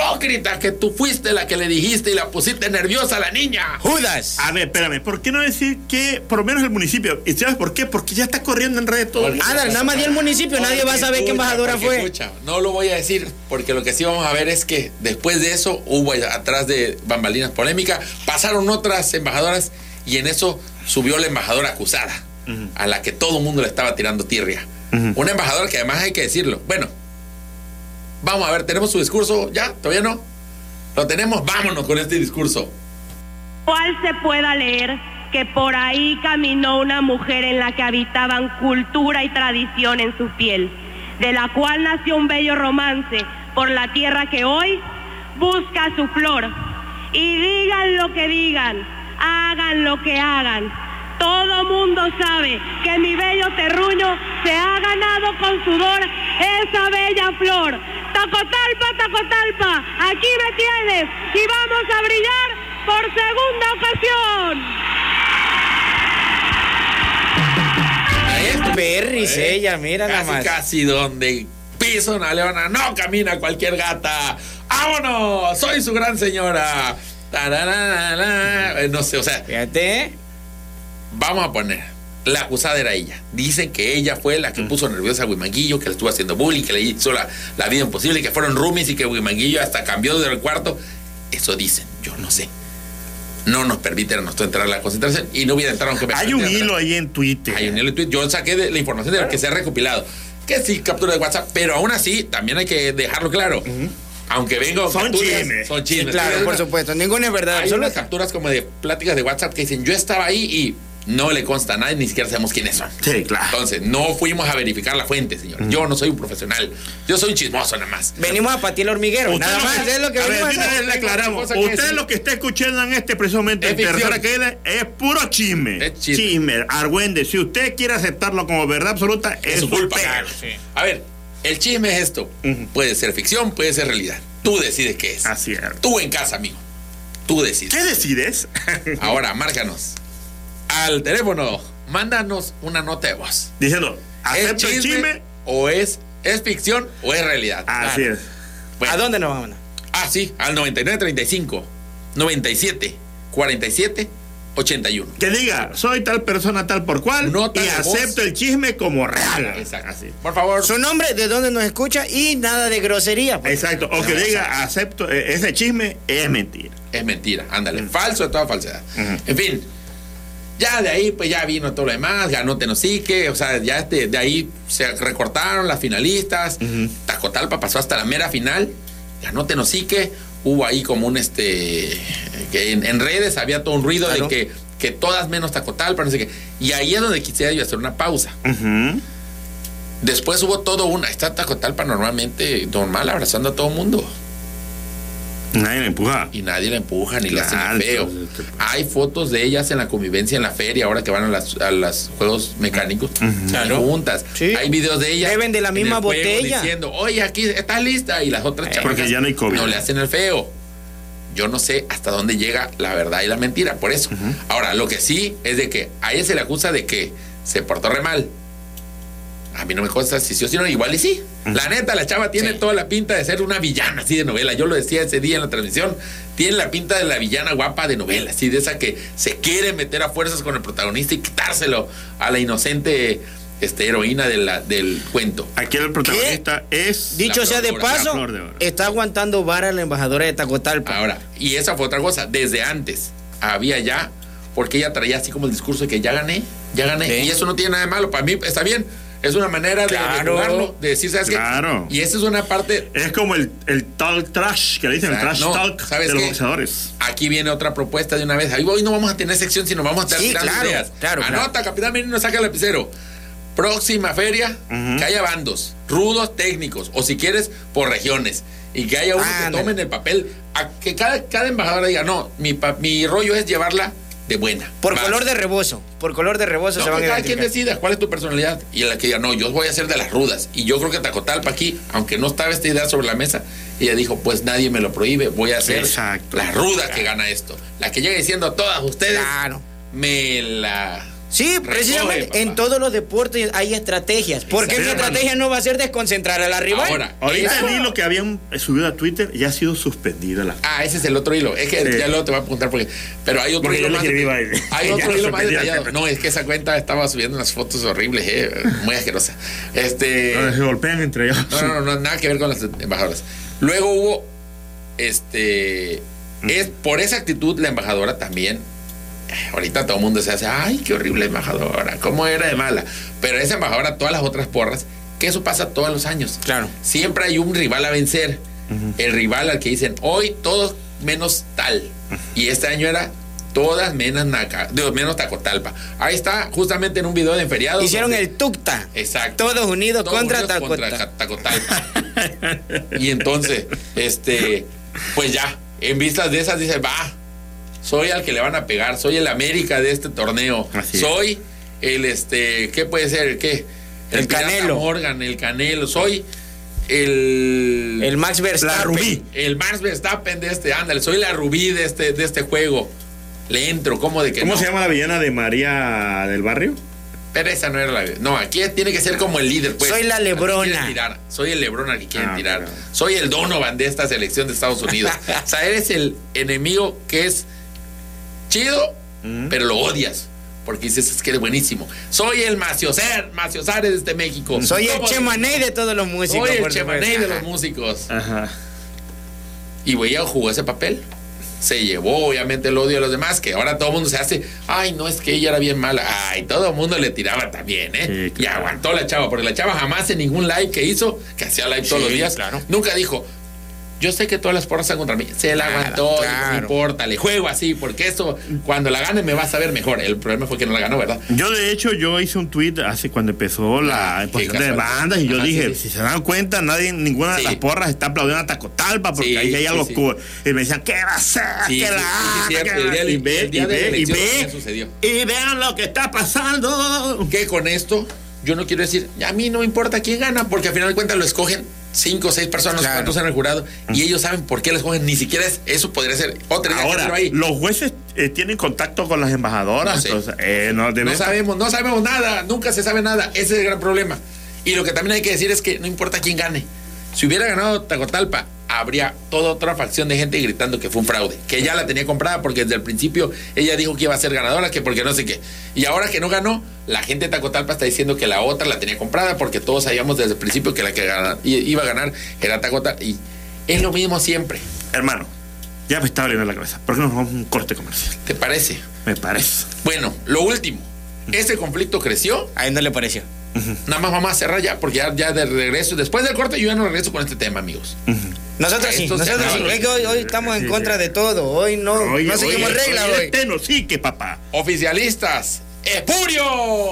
hipócrita, que tú fuiste la que le dijiste y la pusiste nerviosa a la niña. Judas. A ver, espérame, ¿por qué no decir que por lo menos el municipio? ¿Y sabes por qué? Porque ya está corriendo en redes todo. Ándale, nada más di el municipio, nadie va a saber qué embajadora fue. escucha, no lo voy a decir, porque lo que sí vamos a ver es que después de eso hubo atrás de bambalinas polémica, pasaron otras embajadoras y en eso subió la embajadora acusada, a la que todo el mundo le estaba tirando tirria. Una embajadora que además hay que decirlo. Bueno, vamos a ver, ¿tenemos su discurso? ¿Ya? ¿Todavía no? ¿Lo tenemos? Vámonos con este discurso. cual se pueda leer que por ahí caminó una mujer en la que habitaban cultura y tradición en su piel, de la cual nació un bello romance por la tierra que hoy busca su flor. Y digan lo que digan, hagan lo que hagan. Todo mundo sabe que mi bello terruño se ha ganado con sudor esa bella flor. Tacotalpa, Tacotalpa, aquí me tienes y vamos a brillar por segunda ocasión. Perris ella, mira nada Casi, más. casi donde piso una leona no camina cualquier gata. ¡Vámonos! Soy su gran señora. Tararara. Eh, No sé, o sea. Fíjate. Vamos a poner. La acusada era ella. Dicen que ella fue la que puso nerviosa a Huimanguillo, que le estuvo haciendo bullying, que le hizo la, la vida imposible, que fueron roomies y que Huimanguillo hasta cambió del cuarto. Eso dicen, yo no sé. No nos permiten a nosotros entrar a la concentración y no hubiera entrado aunque me Hay un hilo ahí en Twitter. hay un hilo en Twitter. Yo saqué de la información de lo que se ha recopilado. Que sí, captura de WhatsApp, pero aún así también hay que dejarlo claro. Aunque vengo. Son chismes. Son chismes. Sí, claro, por supuesto. Ninguna es verdad. Hay absoluta. unas capturas como de pláticas de WhatsApp que dicen: Yo estaba ahí y no le consta a nadie, ni siquiera sabemos quiénes son. Sí, claro. Entonces, no fuimos a verificar la fuente, señor. Yo no soy un profesional. Yo soy un chismoso nada más. Venimos a patear el hormiguero. Usted Nada lo más, que- es lo que a venimos a hacer. le aclaramos. Usted lo que está escuchando en este precisamente Es en tercera caída es puro chisme. Es chisme. chisme. argüende. Si usted quiere aceptarlo como verdad absoluta, es, Es su culpa. usted. claro. A ver, el chisme es esto. Puede ser ficción, puede ser realidad. Tú decides qué es. Así es. Tú en casa, amigo. Tú decides. ¿Qué decides? Ahora, márcanos al teléfono. Mándanos una nota de voz. Diciendo, ¿Es ¿acepto el chisme? o es, es ficción o es realidad? Así Claro. es. Bueno. ¿A dónde nos vamos? Ah, sí, al 9935 97 47 81. Que diga, soy tal persona tal por cual Nota y de voz. acepto el chisme como real. Exacto. Así. Por favor. Su nombre, de dónde nos escucha y nada de grosería. pues. Exacto. O que No, diga, acepto, eh, ese chisme es mentira. Es mentira, ándale. Falso de toda falsedad. En fin. Ya de ahí, pues ya vino todo lo demás, ganó Tenosique, o sea, ya este, de ahí se recortaron las finalistas, Tacotalpa pasó hasta la mera final, ganó Tenosique, hubo ahí como un este, que en, en redes había todo un ruido Claro. de que, que todas menos Tacotalpa, no sé qué, y ahí es donde quisiera yo hacer una pausa. Después hubo todo una, está Tacotalpa normalmente normal, abrazando a todo el mundo. Nadie me empuja. y nadie la empuja ni la Claro, hacen feo. Hay fotos de ellas en la convivencia en la feria, ahora que van a las, a los juegos mecánicos, Claro. juntas. Sí. Hay videos de ellas. Beben de la misma botella. Diciendo, oye, aquí está lista. Y las otras Eh, chamacas porque ya no hay COVID. No le hacen el feo. Yo no sé hasta dónde llega la verdad y la mentira, por eso. Ahora, lo que sí es de que a ella se le acusa de que se portó re mal. A mí no me consta si sí o si no, igual y sí. La neta, la chava tiene toda la pinta de ser una villana así de novela. Yo lo decía ese día en la transmisión. Tiene la pinta de la villana guapa de novela, así de esa que se quiere meter a fuerzas con el protagonista y quitárselo a la inocente este, heroína de la- del cuento. Aquí el protagonista es. Dicho sea de paso, de está aguantando vara la embajadora de Tacotalpa. Ahora, y esa fue otra cosa. Desde antes había ya, porque ella traía así como el discurso de que ya gané, ya gané. Sí. Y eso no tiene nada de malo. Para mí está bien. Es una manera de, de Claro. jugarlo, de decir, ¿sabes Claro. qué? Y esa es una parte. Es como el, el talk trash, que le dicen, el trash No, talk ¿sabes de los qué? boxeadores. Aquí viene otra propuesta de una vez. Hoy no vamos a tener sección, sino vamos a estar Sí, claro, ideas. claro, claro. Anota, Capitán Menino, saca el lapicero. Próxima feria, que haya bandos, rudos técnicos, o si quieres, por regiones. Y que haya uno que tomen el papel, a que cada, cada embajadora diga, no, mi, mi rollo es llevarla de buena. Por color de rebozo. Por color de rebozo No, se van a cada quien decida cuál es tu personalidad. Y la que diga, no, yo voy a ser de las rudas. Y yo creo que Tacotalpa aquí, aunque no estaba esta idea sobre la mesa, ella dijo, pues nadie me lo prohíbe, voy a ser Exacto. la ruda que gana esto. La que llega diciendo a todas ustedes, Claro. me la... Sí, precisamente en todos los deportes hay estrategias. Porque mi Exacto. estrategia no va a ser desconcentrar a la rival. Ahora, Ahorita el hilo que habían subido a Twitter ya ha sido suspendida la. Ah, ese es el otro hilo. Es que Sí. ya luego te voy a apuntar porque. Pero hay otro Porque hilo más. Hay otro lo hilo más detallado. No, es que esa cuenta estaba subiendo unas fotos horribles, eh, muy asquerosa. Este. No, se golpean entre ellos. No, no, no, no, nada que ver con las embajadoras. Luego hubo, este, es por esa actitud la embajadora también. Ahorita todo el mundo se hace, ay, qué horrible embajadora, cómo era de mala. Pero esa embajadora, todas las otras porras, que eso pasa todos los años. Claro. Siempre hay un rival a vencer. El rival al que dicen, hoy todos menos tal. Y este año era todas menos Naca, digo, menos Tacotalpa. Ahí está, justamente en un video de feriado. Hicieron donde- el Tucta. Exacto. Todos unidos Todos contra unidos contra Tacotalpa. y entonces, este, pues ya, en vistas de esas dice, va, soy al que le van a pegar, soy el América de este torneo, Así es. soy el, este, ¿qué puede ser? ¿Qué? El Pirata Canelo. Morgan, el Canelo, soy el... El Max Verstappen. La Rubí. El Max Verstappen de este, ándale, soy la Rubí de este, de este juego. Le entro, ¿cómo de que ¿Cómo no? se llama la villana de María del Barrio? Pero esa no era la. No, aquí tiene que ser como el líder, pues. Soy la Lebrona. tirar. Soy el Lebrón al que quieren Ah, tirar. claro. Soy el Donovan de esta selección de Estados Unidos. o sea, eres el enemigo que es chido, Mm. pero lo odias. Porque dices, es que eres buenísimo. Soy el Maciocer, Maciosares de este México. Soy el. Chemané de todos los músicos. Soy el supuesto. de los músicos. Ajá. Y Huella jugó ese papel. Se llevó, obviamente, el odio de los demás, que ahora todo el mundo se hace, ay, no, es que ella era bien mala. Ay, todo el mundo le tiraba también, ¿eh? Sí, Y aguantó la chava, porque la chava jamás en ningún live que hizo, que hacía live todos Sí, los días, claro. nunca dijo, yo sé que todas las porras están contra mí. Se la Nada, aguantó, claro. no importa, le juego así, porque eso, cuando la gane me va a saber mejor. El problema fue que no la ganó, ¿verdad? Yo, de hecho, yo hice un tweet hace cuando empezó la Ah, exposición qué de bandas y yo Ajá, dije, sí, sí. si se dan cuenta, nadie, ninguna Sí. de las porras está aplaudiendo a Tacotalpa porque Sí, ahí hay algo sí. cool. Y me decían, ¿qué va a? Sí, ¿Qué sí, la. ¿Qué El la-?" día de- Y ve, y ve, y ve, y vean lo que está pasando. que con esto yo no quiero decir, a mí no me importa quién gana, porque al final de cuentas lo escogen cinco o seis personas, Claro. cuántos en el jurado, y ellos saben por qué les escogen, ni siquiera es, eso podría ser otra idea Ahora, ahí. los jueces eh, tienen contacto con las embajadoras. No sé. entonces, eh, no, No sabemos, no sabemos nada, nunca se sabe nada, ese es el gran problema. Y lo que también hay que decir es que no importa quién gane. Si hubiera ganado Tacotalpa, habría toda otra facción de gente gritando que fue un fraude, que ya la tenía comprada porque desde el principio ella dijo que iba a ser ganadora, que porque no sé qué. Y ahora que no ganó, la gente de Tacotalpa está diciendo que la otra la tenía comprada porque todos sabíamos desde el principio que la que iba a ganar era Tacotalpa. Y es lo mismo siempre, Hermano, ya me está doliendo la cabeza. ¿Por qué no nos vamos a un corte comercial? ¿te parece? Me parece. Bueno, lo último, ese conflicto creció A él no le pareció. Nada más vamos a cerrar ya, porque ya, ya de regreso, después del corte, yo ya no regreso con este tema, amigos. Nosotros sí, nosotros. Es que hoy, hoy estamos en contra de todo. Hoy no, Oye, no seguimos reglas hoy. Teno, sí que papá. Oficialistas, ¡Espurio!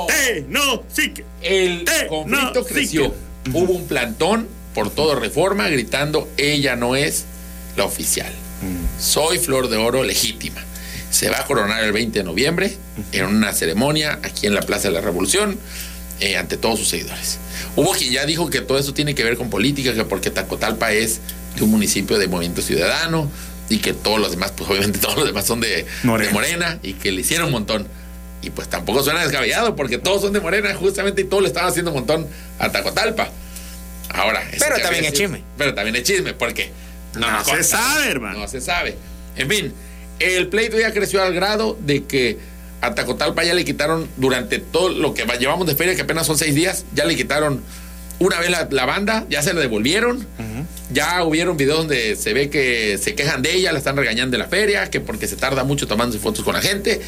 Teno, sí que. El Te- conflicto no, sí creció. que- Hubo un plantón por todo reforma gritando: ella no es la oficial. Mm. Soy Flor de Oro legítima. Se va a coronar el 20 de noviembre en una ceremonia aquí en la Plaza de la Revolución eh, ante todos sus seguidores. Hubo quien ya dijo que todo eso tiene que ver con política, que porque Tacotalpa es un municipio de Movimiento Ciudadano y que todos los demás, pues obviamente todos los demás son de Morena. de Morena y que le hicieron un montón. Y pues tampoco suena descabellado porque todos son de Morena justamente y todos le estaban haciendo un montón a Tacotalpa. Ahora, Pero también es chisme. Pero también es chisme porque No se sabe, hermano. No se sabe. En fin, el pleito ya creció al grado de que a Tacotalpa ya le quitaron durante todo lo que va- llevamos de feria, que apenas son seis días, ya le quitaron una vez la, la banda, ya se la devolvieron. Ya hubieron videos donde se ve que se quejan de ella, la están regañando en la feria, que porque se tarda mucho tomando fotos con la gente.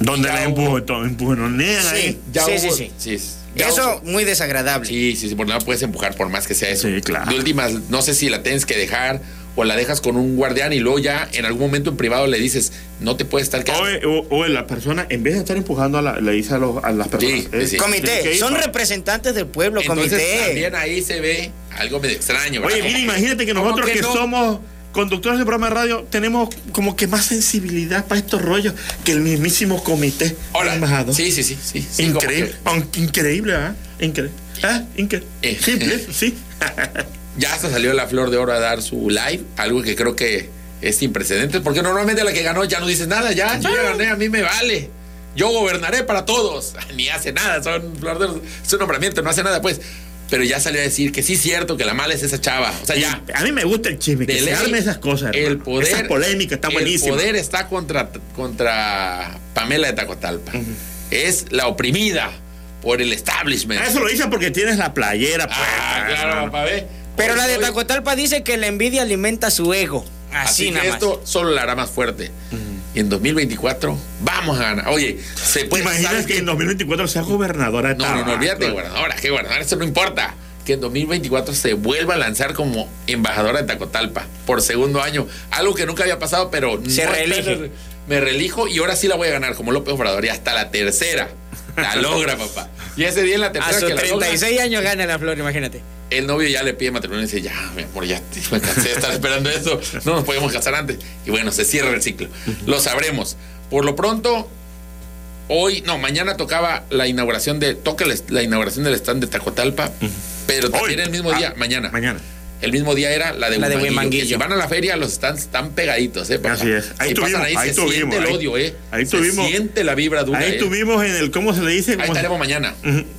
Donde la empujonean ahí. ya Sí, hubo- sí, sí. sí, Ya Eso muy desagradable. Sí, sí, sí, porque no la puedes empujar por más que sea eso. Sí, claro. De últimas, no sé si la tienes que dejar o la dejas con un guardián y luego ya en algún momento en privado le dices, no te puedes estar quedando. O, o- o la persona, en vez de estar empujando, a la- le dice a, los- a las personas. Sí, eh, sí. Comité, son representantes del pueblo, Entonces comité. también ahí se ve algo medio extraño. ¿verdad? Oye, mira, imagínate que nosotros que, no. somos conductores de programa de radio tenemos como que más sensibilidad para estos rollos que el mismísimo comité embajador. sí, sí, sí, sí. Increíble, que- aunque increíble, ¿verdad? Increíble. ¿Ah? Increíble. Eh. Simple, sí. ya hasta salió la Flor de Oro a dar su live, algo que creo que es sin precedentes, porque normalmente la que ganó ya no dice nada, ya, yo ya gané, a mí me vale. Yo gobernaré para todos. Ni hace nada, son Flor de Oro, es un nombramiento, no hace nada, pues. Pero ya salió a decir que sí es cierto que la mala es esa chava. O sea, ya. A mí me gusta el chisme, que se arme esas cosas. El hermano. poder. Esa polémica está buenísima. El poder está contra, contra Pamela de Tacotalpa. Es la oprimida por el establishment. Eso lo dicen porque tienes la playera. pues, Ah, claro, papá, ve. Pero la de Tacotalpa dice que la envidia alimenta su ego. Así, Así que nada más. esto solo la hará más fuerte. Y en 2024 vamos a ganar. Oye, se ¿Te puede. imaginas ¿sabes que en 2024 sea gobernadora de No, no, no, olvídate, gobernadora. ¿Qué gobernadora? Eso no importa. Que en 2024 se vuelva a lanzar como embajadora de Tacotalpa por segundo año. Algo que nunca había pasado, pero. Se no reelige. Me reelijo y ahora sí la voy a ganar como López Obrador. Y hasta la tercera. La logra, papá. Y ese día en la A tercera sus que la logra, 36 años gana la flor, imagínate. el novio ya le pide matrimonio y dice, ya, mi amor, ya me cansé de estar esperando esto, no nos podemos casar antes. Y bueno, se cierra el ciclo. Lo sabremos. Por lo pronto, hoy, no, mañana tocaba la inauguración de, toca la inauguración del stand de Tacotalpa, pero también el mismo Ah, día, mañana. Mañana. El mismo día era la de La de Huimanguillo, que Si van a la feria, los stands están pegaditos, ¿eh? papá. Así es. Ahí pasan tuvimos, ahí, ahí se tuvimos, siente el ahí- odio, ¿eh? ahí Se tuvimos- siente la vibra dura, Ahí ¿eh? tuvimos en el, ¿cómo se le dice? Ahí ¿Cómo se- estaremos mañana.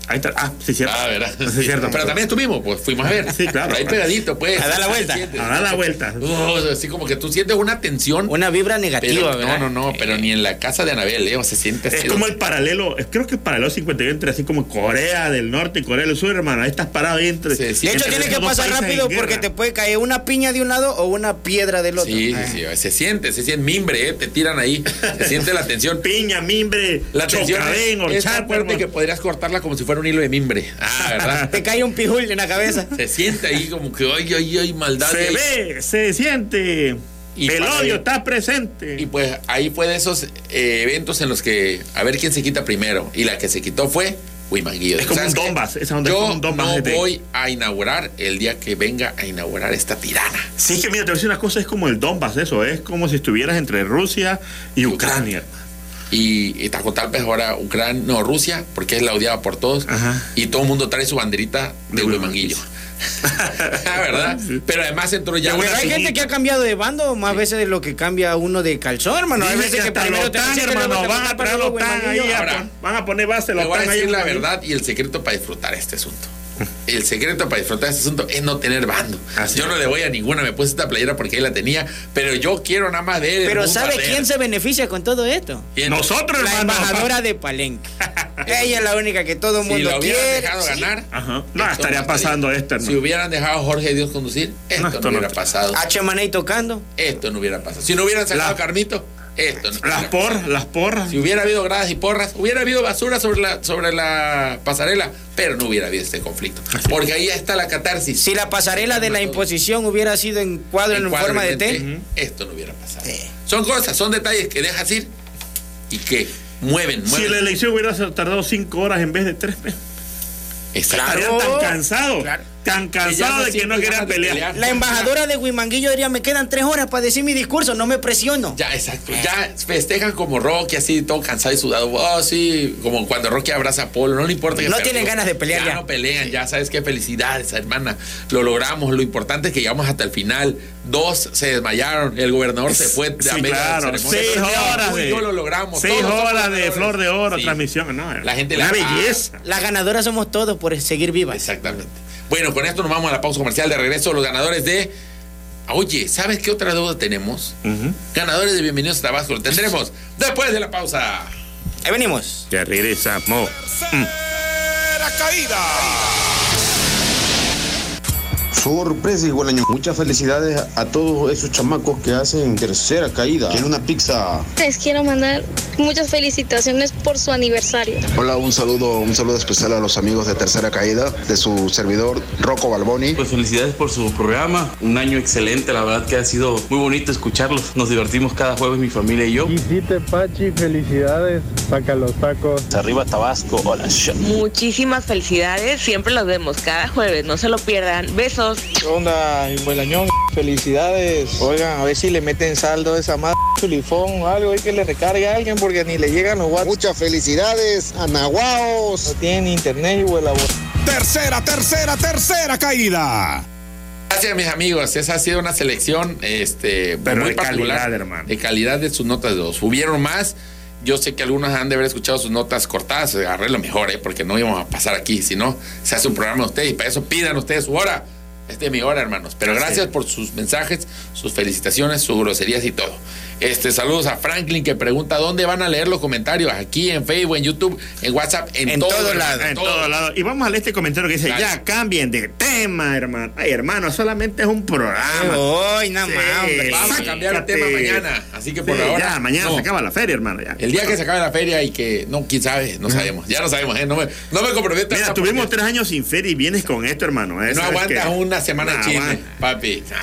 Ahí está. Ah, sí, cierto. Ah, ¿verdad? Sí, cierto. Pero también estuvimos, pues fuimos a ver. Sí, claro. Ahí pegadito, pues. A dar la vuelta. A dar la vuelta. Uh, así como que tú sientes una tensión. Una vibra negativa, pero, ¿verdad? no, no, no, pero ni en la casa de Anabel, ¿eh? O se siente Es así. como el paralelo, es- creo que el paralelo 51 entre así como Corea del Norte y Corea del Sur, hermano. Ahí estás parado ahí entre. Sí, sí. De hecho, tiene que pasar rápido guerra. Te puede caer una piña de un lado o una piedra del otro. Sí, Ah. sí, sí, se siente, se siente mimbre, ¿eh? Te tiran ahí, se siente la tensión. Piña, mimbre, La tensión es, es tan fuerte hermano. que podrías cortarla como si fuera un hilo de mimbre. Ah, ¿verdad? Te cae un pijul en la cabeza. se siente ahí como que, ay, ay, ay, maldad. Se ve, se siente. Y el odio está presente. Y pues ahí fue de esos eh, eventos en los que a ver quién se quita primero. Y la que se quitó fue Huimanguillo. Es como ¿Sabes un? Donbass, esa onda es Yo como un Donbass no voy a inaugurar el día que venga a inaugurar esta tirana. Sí, que mira, te voy a decir una cosa, es como el Donbass, eso, es como si estuvieras entre Rusia y Ucrania. Y, y Tacotalpa es ahora Ucrania, no, Rusia, porque es la odiada por todos. Ajá. Y todo el mundo trae su banderita de De Huimanguillo. Ah, ¿Verdad? Pero además entró ya. Hay gente que ha cambiado de bando más veces de lo que cambia uno de calzón, hermano. Hay veces que primero te hermano, te van a traer ahí, Ahora, van a poner base la Le voy a ahí. decir la verdad y el secreto para disfrutar este asunto. El secreto para disfrutar este asunto es no tener bando. Así yo es. no le voy a ninguna, me puse esta playera porque ahí la tenía, pero yo quiero nada más ver. el Pero ¿sabe quién se beneficia con todo esto? ¿Quién? Nosotros, La hermano. embajadora de Palenque. Ella es la única que todo el Si mundo lo hubieran quiere. dejado Sí. ganar. Ajá. No, esto estaría no pasando esto, Si hubieran dejado a Jorge Dios conducir, esto no, esto no hubiera pasado. A tocando. Esto no hubiera pasado. Si no hubieran sacado La- a Carmito, esto no Las porras, las porras. Si hubiera habido gradas y porras, hubiera habido basura sobre la, sobre la pasarela, pero no hubiera habido este conflicto. Porque ahí está la catarsis. Si la pasarela de la imposición hubiera sido en cuadro en, forma de T. T, Esto no hubiera pasado. Son cosas, son detalles que dejas ir y que mueven, Si la elección hubiera tardado cinco horas en vez de tres, estarían tan cansados, tan cansados de que no querían pelear. La embajadora de Huimanguillo diría, me quedan tres horas para decir mi discurso, no me presiono. Ya, exacto. Ya festejan como Rocky, así todo cansado y sudado. Oh, sí, como cuando Rocky abraza a Polo. No le importa que No perdió. tienen ganas de pelear ya. no pelean, ya sabes qué felicidades, hermana. Lo logramos. Lo importante es que llegamos hasta el final. Dos se desmayaron. El gobernador se fue de Sí, a de la claro. Seis horas de- yo lo logramos. Seis Todos horas de flor de oro, Sí. transmisión. No, La gente le- belleza. Las ganadoras somos todos por seguir vivas. Exactamente. Bueno, con esto nos vamos a la pausa comercial de regreso. Los ganadores de. Oye, ¿sabes qué otra deuda tenemos? Ganadores de Bienvenidos a Tabasco. Lo tendremos después de la pausa. Ahí venimos. Ya regresamos. Mm. Tercera caída. Sorpresa y buen año. Muchas felicidades a todos esos chamacos que hacen tercera caída. Quiero una pizza. Les quiero mandar muchas felicitaciones por su aniversario. Hola, un saludo, un saludo especial a los amigos de Tercera Caída, de su servidor Rocco Balboni. Pues felicidades por su programa, un año excelente, la verdad que ha sido muy bonito escucharlos, nos divertimos cada jueves mi familia y yo. Quisite Pachi, felicidades, saca los tacos. Arriba Tabasco, hola. Muchísimas felicidades, siempre los vemos cada jueves, no se lo pierdan. Besos. ¿Qué onda, Añón? Felicidades. Oigan, a ver si le meten saldo a esa madre chulifón o algo y que le recargue a alguien porque ni le llegan los WhatsApp. Muchas felicidades a Nahuaos. No tienen internet y huela Tercera, tercera, tercera caída. Gracias, mis amigos. Esa ha sido una selección este, Pero muy de particular. calidad, hermano. De calidad de sus notas de dos. Hubieron más. Yo sé que algunos han de haber escuchado sus notas cortadas. Agarré lo mejor, ¿eh? porque no íbamos a pasar aquí. Si no, se hace un programa de ustedes y para eso pidan ustedes su hora. Esta es mi hora, hermanos. Pero gracias por sus mensajes, sus felicitaciones, sus groserías y todo. Este, saludos a Franklin que pregunta dónde van a leer los comentarios. Aquí en Facebook, en YouTube, en WhatsApp, en, En todo, todo lado. En todo lado. Y vamos a leer este comentario que dice, Dale. ya cambien de tema, hermano. Ay, hermano, solamente es un programa. Ay, nada más. Vamos a cambiar el tema mañana. Así que por Sí, ahora. Ya, mañana no. se acaba la feria, hermano. Ya. El día que se acabe la feria y que, no, quién sabe, no sabemos. Ya no sabemos, ¿eh? No me, no me comprometo. Mira, tuvimos porque tres años sin feria y vienes con esto, hermano. ¿eh? No ¿Sabes aguantas una semana chisme, aguanta. papi. No.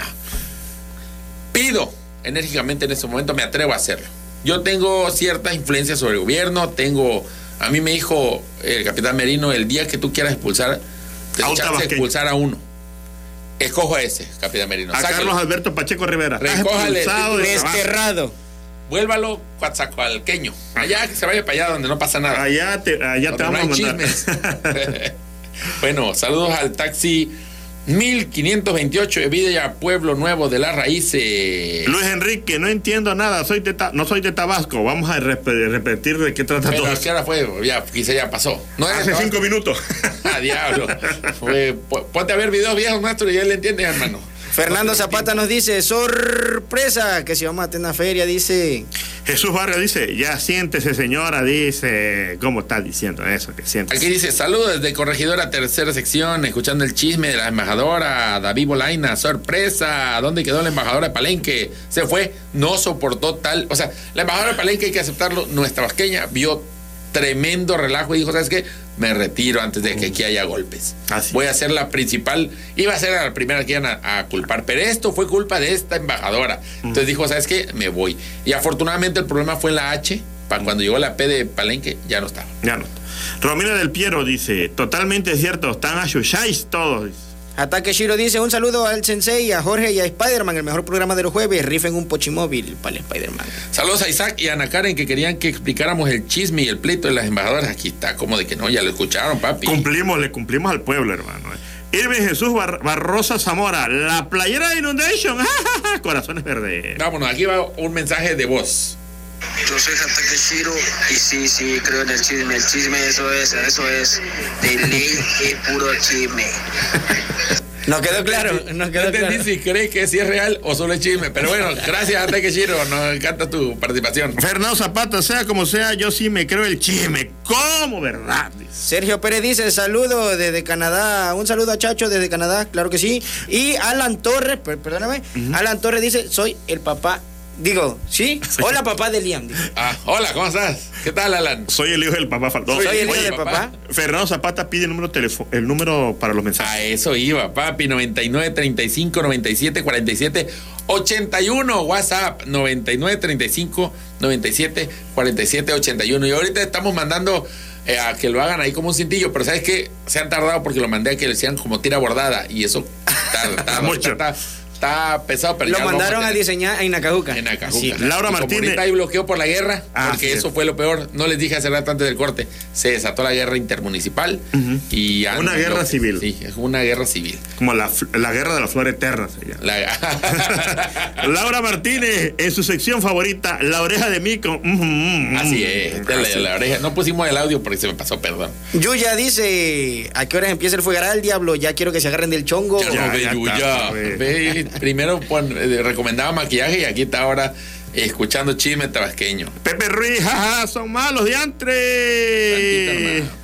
Pido enérgicamente en este momento, me atrevo a hacerlo. Yo tengo cierta influencia sobre el gobierno, tengo. A mí me dijo el capitán Merino: el día que tú quieras expulsar, te A expulsar a uno. Escojo a ese, capitán Merino. A Sáquelo. Carlos Alberto Pacheco Rivera. Recójale trabajo. Desterrado. Vuélvalo cuatzacoalqueño. Allá, que se vaya para allá donde no pasa nada. Allá te, allá te no vamos a mandar. bueno, saludos al taxi 1528 de Villa Pueblo Nuevo de las Raíces. Luis Enrique, no entiendo nada, soy de Ta- no soy de Tabasco. Vamos a rep- repetir de qué trata Pero todo. ¿a qué hora fue? Ya, quizá ya pasó. No Hace cinco minutos. Ah, diablo. Fue- po- ponte a ver videos viejos, maestro, y ya le entiendes, hermano. Fernando Zapata nos dice, sorpresa, que si vamos a tener una feria, dice... Jesús Barrio dice, ya siéntese señora, dice, ¿cómo está diciendo eso? Que siéntese. Aquí dice, saludos desde Corregidora Tercera Sección, escuchando el chisme de la embajadora David Bolaina, sorpresa, ¿dónde quedó la embajadora de Palenque? Se fue, no soportó tal, o sea, la embajadora de Palenque hay que aceptarlo, nuestra vasqueña vio tremendo relajo y dijo, ¿sabes qué? Me retiro antes de que aquí haya golpes. Voy a ser la principal, iba a ser la primera que iban a, a culpar, pero esto fue culpa de esta embajadora. Entonces dijo, ¿sabes qué? Me voy. Y afortunadamente el problema fue en la H, para cuando llegó la P de Palenque, ya no estaba. Ya no. Romina del Piero dice, totalmente cierto, están a Shusháis todos. Ataque Shiro dice, un saludo al Sensei, a Jorge y a Spider-Man, el mejor programa de los jueves, rifen un pochimóvil para el Spider-Man. Saludos a Isaac y a Ana Karen que querían que explicáramos el chisme y el pleito de las embajadoras. Aquí está, como de que no, ya lo escucharon, papi. Cumplimos, le cumplimos al pueblo, hermano. eh. Irving Jesús Bar- Barrosa Zamora, la playera de Inundation, corazones verdes. Vámonos, aquí va un mensaje de voz. Yo soy Hatake Shiro y sí, sí, creo en el chisme. El chisme, eso es, eso es. De ley es puro chisme. Nos quedó claro, nos quedó No entendí claro. si crees que sí es real o solo es chisme. Pero bueno, gracias, Ataque Shiro. Nos encanta tu participación. Fernando Zapata, sea como sea, yo sí me creo el chisme. ¿Cómo, verdad? Sergio Pérez dice, saludo desde Canadá, un saludo a Chacho desde Canadá, claro que sí. Y Alan Torres, per- perdóname, Alan Torres dice, soy el papá, digo, ¿sí? Hola papá de Liam. Ah, hola, ¿cómo estás? ¿Qué tal, Alan? Soy el hijo del papá faltó. Soy el hijo Oye, del papá. Fernando Zapata pide el número, telefo- el número para los mensajes. A eso iba, papi. 99 35 97 47 81. WhatsApp 99 35 97 47 81. Y ahorita estamos mandando eh, a que lo hagan ahí como un cintillo, pero ¿sabes qué? Se han tardado porque lo mandé a que le hicieran como tira bordada y eso tarda, tarda, Mucho. Está, está pesado, pero Lo ya mandaron a, diseñar en Nacajuca. En Acajuca. Sí, Laura Martínez. hay bloqueo por la guerra, Ah, porque sí. eso fue lo peor. No les dije hace rato antes del corte. Se desató la guerra intermunicipal y Una guerra civil. Sí, es una guerra civil. Como la, la guerra de la flor eterna. La- Laura Martínez, en su sección favorita, La Oreja de Mico. Mm, mm, Así es, la, la oreja. No pusimos el audio porque se me pasó, perdón. Yuya dice, ¿a qué horas empieza el fuegaral, diablo? Ya quiero que se agarren del chongo. Ya, ya pues. Ve, primero pon- eh, recomendaba maquillaje y aquí está ahora escuchando chisme tabasqueño. Pepe Ruiz, jaja, son malos hermano.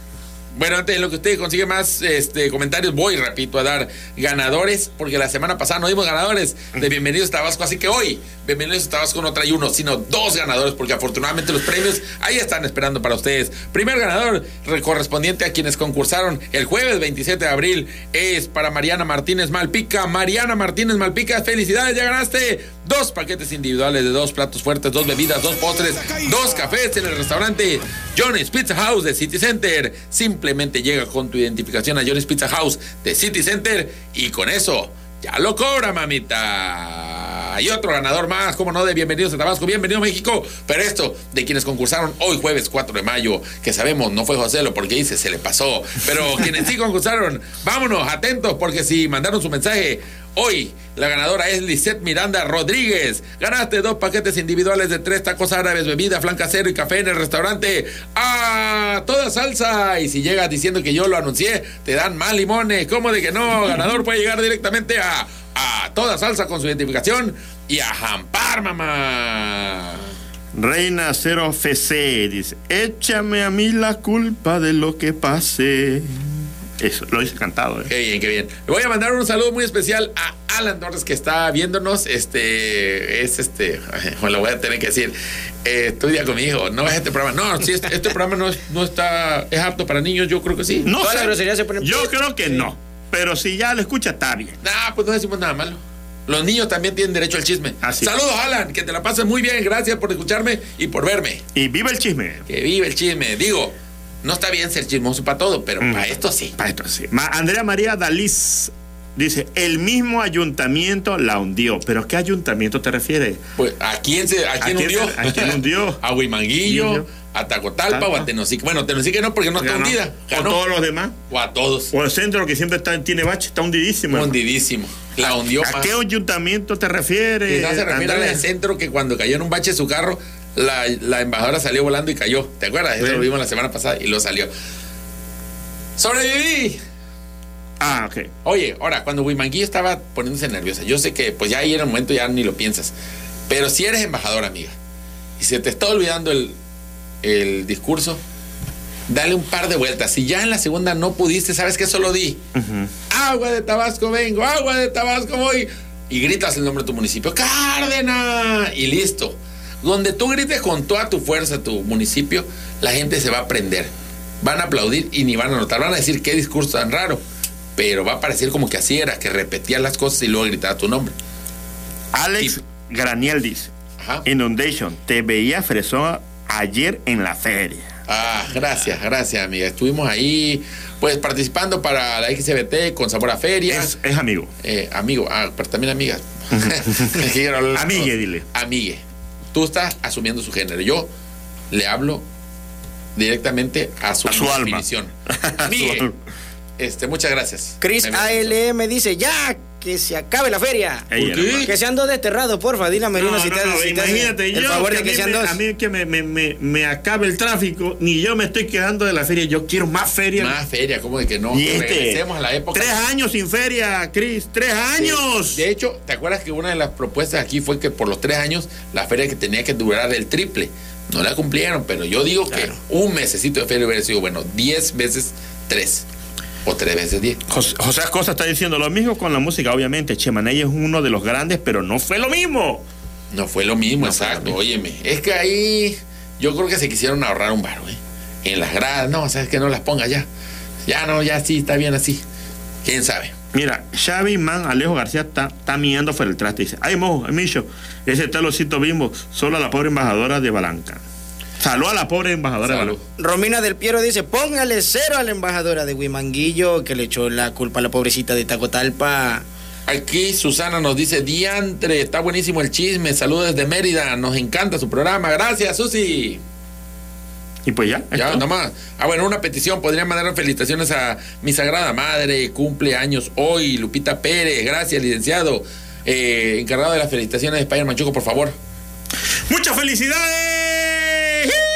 Bueno, antes de lo que usted consigue más este, comentarios, voy, repito, a dar ganadores, porque la semana pasada no dimos ganadores de Bienvenidos a Tabasco, así que hoy, Bienvenidos a Tabasco no trae uno, sino dos ganadores, porque afortunadamente los premios ahí están esperando para ustedes. Primer ganador correspondiente a quienes concursaron el jueves 27 de abril es para Mariana Martínez Malpica. Mariana Martínez Malpica, felicidades, ya ganaste dos paquetes individuales de dos platos fuertes, dos bebidas, dos postres, dos cafés en el restaurante Johnny's Pizza House de City Center. Llega con tu identificación a Johnny's Pizza House de City Center y con eso ya lo cobra, mamita. Y otro ganador más, como no, de Bienvenidos a Tabasco, bienvenido a México. Pero esto, de quienes concursaron hoy jueves 4 de mayo, que sabemos no fue José lo porque dice se le pasó. Pero quienes sí concursaron, vámonos, atentos, porque si mandaron su mensaje, Hoy la ganadora es Lisette Miranda Rodríguez. Ganaste dos paquetes individuales de tres tacos árabes, bebida, flan casero y café en el restaurante. ¡Ah! Toda salsa. Y si llegas diciendo que yo lo anuncié, te dan más limones. ¿Cómo de que no? Ganador puede llegar directamente a, a toda salsa con su identificación y a Jampar, mamá. Reina Cero FC dice, échame a mí la culpa de lo que pase. Eso, lo hice cantado. ¿eh? Qué bien, qué bien. Le voy a mandar un saludo muy especial a Alan Torres que está viéndonos. Este es este, bueno, lo voy a tener que decir. Eh, estudia con mi hijo, no es este programa. No, si este, este programa no, es- no está, es apto para niños, yo creo que sí. No sé, se ponen- yo creo que no. Pero si ya lo escucha, está bien. Nah, pues no decimos nada malo. Los niños también tienen derecho al chisme. Así. Saludos, Alan, que te la pases muy bien. Gracias por escucharme y por verme. Y viva el chisme. Que vive el chisme. Digo, no está bien ser chismoso para todo, pero para esto sí. Para esto sí. Ma- Andrea María Dalís dice, el mismo ayuntamiento la hundió. ¿Pero qué ayuntamiento te refieres? Pues, ¿a quién, se, a quién hundió? se- a quién hundió? a Huimanguillo, Guillo. a Tacotalpa o a. Tenosique. Bueno, Tenosique no, porque no está hundida. O Ganó. todos los demás. O a todos. O el centro que siempre está, tiene bache, está hundidísimo. Hundidísimo. La hundió ¿A qué ayuntamiento te refieres? Quizás se refiere a del centro que cuando cayó en un bache su carro, la, la embajadora salió volando y cayó. ¿Te acuerdas? Eso Sí. lo vimos la semana pasada y lo salió. ¡Sobreviví! Ah, ok. Oye, ahora, cuando Huimanguillo estaba poniéndose nerviosa, yo sé que pues ya ahí en el momento ya ni lo piensas. Pero si eres embajadora, amiga, y se te está olvidando el, el discurso, dale un par de vueltas. Si ya en la segunda no pudiste, ¿sabes qué? Solo di. Agua de Tabasco vengo, agua de Tabasco voy. Y gritas el nombre de tu municipio, Cárdenas. Y listo. Donde tú grites con toda tu fuerza tu municipio, la gente se va a prender. Van a aplaudir y ni van a notar. Van a decir qué discurso tan raro. Pero va a parecer como que así era, que repetía las cosas y luego gritaba tu nombre. Alex Graniel dice, Ajá. Inundation, te veía fresón ayer en la feria. Ah, gracias, gracias, amiga. Estuvimos ahí, pues, participando para la XBT con Sabor a Feria. Es, es amigo. Eh, amigo, ah, pero también amiga. Amigue, dile. Amigue. Tú estás asumiendo su género. Yo le hablo directamente a su, A su alma. definición. Este, muchas gracias. Chris ALM dice, ya, que se acabe la feria. Ey, ¿Por qué? hermano. Que sean dos desterrados, porfa. Dile a Merino No, si no, te no, hace- si te hace imagínate, el yo, favor que de a que mí, sean me, dos. a mí que me, me, me, me acabe el tráfico, ni yo me estoy quedando de la feria, yo quiero más feria. Más feria, como de que no. Este, regresemos a la época. Tres años sin feria, Chris, tres años. De hecho, ¿te acuerdas que una de las propuestas aquí fue que por los tres años la feria que tenía que durar el triple? No la cumplieron, pero yo digo que un mesecito de feria hubiera sido bueno, diez veces tres. O tres veces diez. José, José Acosta está diciendo lo mismo con la música, obviamente. Chemaney es uno de los grandes, pero no fue lo mismo. No fue lo mismo, exacto. Óyeme, es que ahí yo creo que se quisieron ahorrar un bar, ¿eh? En las gradas, no, sabes que no las ponga ya. Ya no, ya sí, está bien así. ¿Quién sabe? Mira, Xavi Man Alejo García está, está miando fuera el traste. Dice, ay, mojo, Micho, ese talocito bimbo, solo a la pobre embajadora de Balanca. Salud a la pobre embajadora Salud. de Balanca. Romina del Piero dice, póngale cero a la embajadora de Huimanguillo que le echó la culpa a la pobrecita de Tacotalpa. Aquí Susana nos dice, diantre, está buenísimo el chisme, saludos desde Mérida, nos encanta su programa, gracias Susi. Y pues ya. Ya, esto. nomás. Ah, bueno, una petición. Podrían mandar felicitaciones a mi sagrada madre. Cumple años hoy, Lupita Pérez. Gracias, licenciado. Eh, encargado de las felicitaciones de Spider-Man Choco, por favor. ¡Muchas felicidades!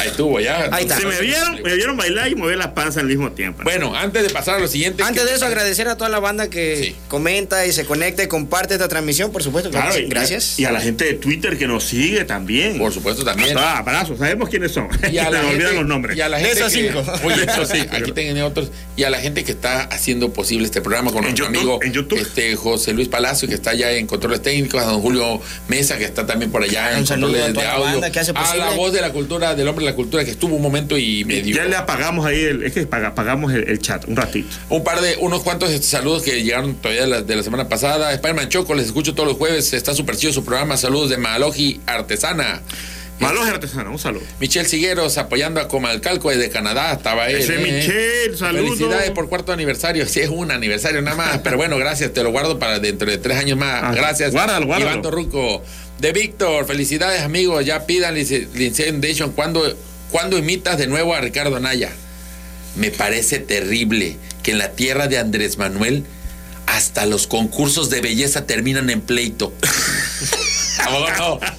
Ahí estuvo, ya. Ahí está. Se me vieron, me vieron bailar y mover la panza al mismo tiempo. Bueno, antes de pasar a lo siguiente. Antes que- de eso, agradecer a toda la banda que comenta y se conecta y comparte esta transmisión, por supuesto. Claro, y- gracias. Y a la gente de Twitter que nos sigue también. Por supuesto, también. Ah, abrazos, sabemos quiénes son. Y a Se la gente, olvidan los nombres. Y a la gente esos que, cinco. Oye, eso sí, aquí tengo otros. Y a la gente que está haciendo posible este programa con nuestro YouTube, amigo en YouTube. Este, José Luis Palacio, que está allá en controles técnicos, a don Julio Mesa, que está también por allá en controles de la audio. banda que hace a la voz de la cultura, del hombre de la cultura, que estuvo un momento y medio. Ya le apagamos ahí, el, es que paga- apagamos el, el chat un ratito. Un par de, unos cuantos este, saludos que llegaron todavía de la, de la semana pasada. Spiderman Choco, les escucho todos los jueves. Está súper chido su programa. Saludos de Maloji Artesana. Malos artesanos, un saludo. Michelle Sigueros apoyando a Comalcalco desde Canadá. Estaba él. Ese ¿eh? Michelle, saludos. Felicidades por cuarto aniversario. Sí, es un aniversario nada más. Pero bueno, gracias. Te lo guardo para dentro de tres años más. Ah, gracias. guárdalo, guárdalo. Iván Torruco. De Víctor, felicidades amigos. Ya pidan lic- Licentation. ¿Cuándo, ¿Cuándo imitas de nuevo a Ricardo Anaya? Me parece terrible que en la tierra de Andrés Manuel hasta los concursos de belleza terminan en pleito.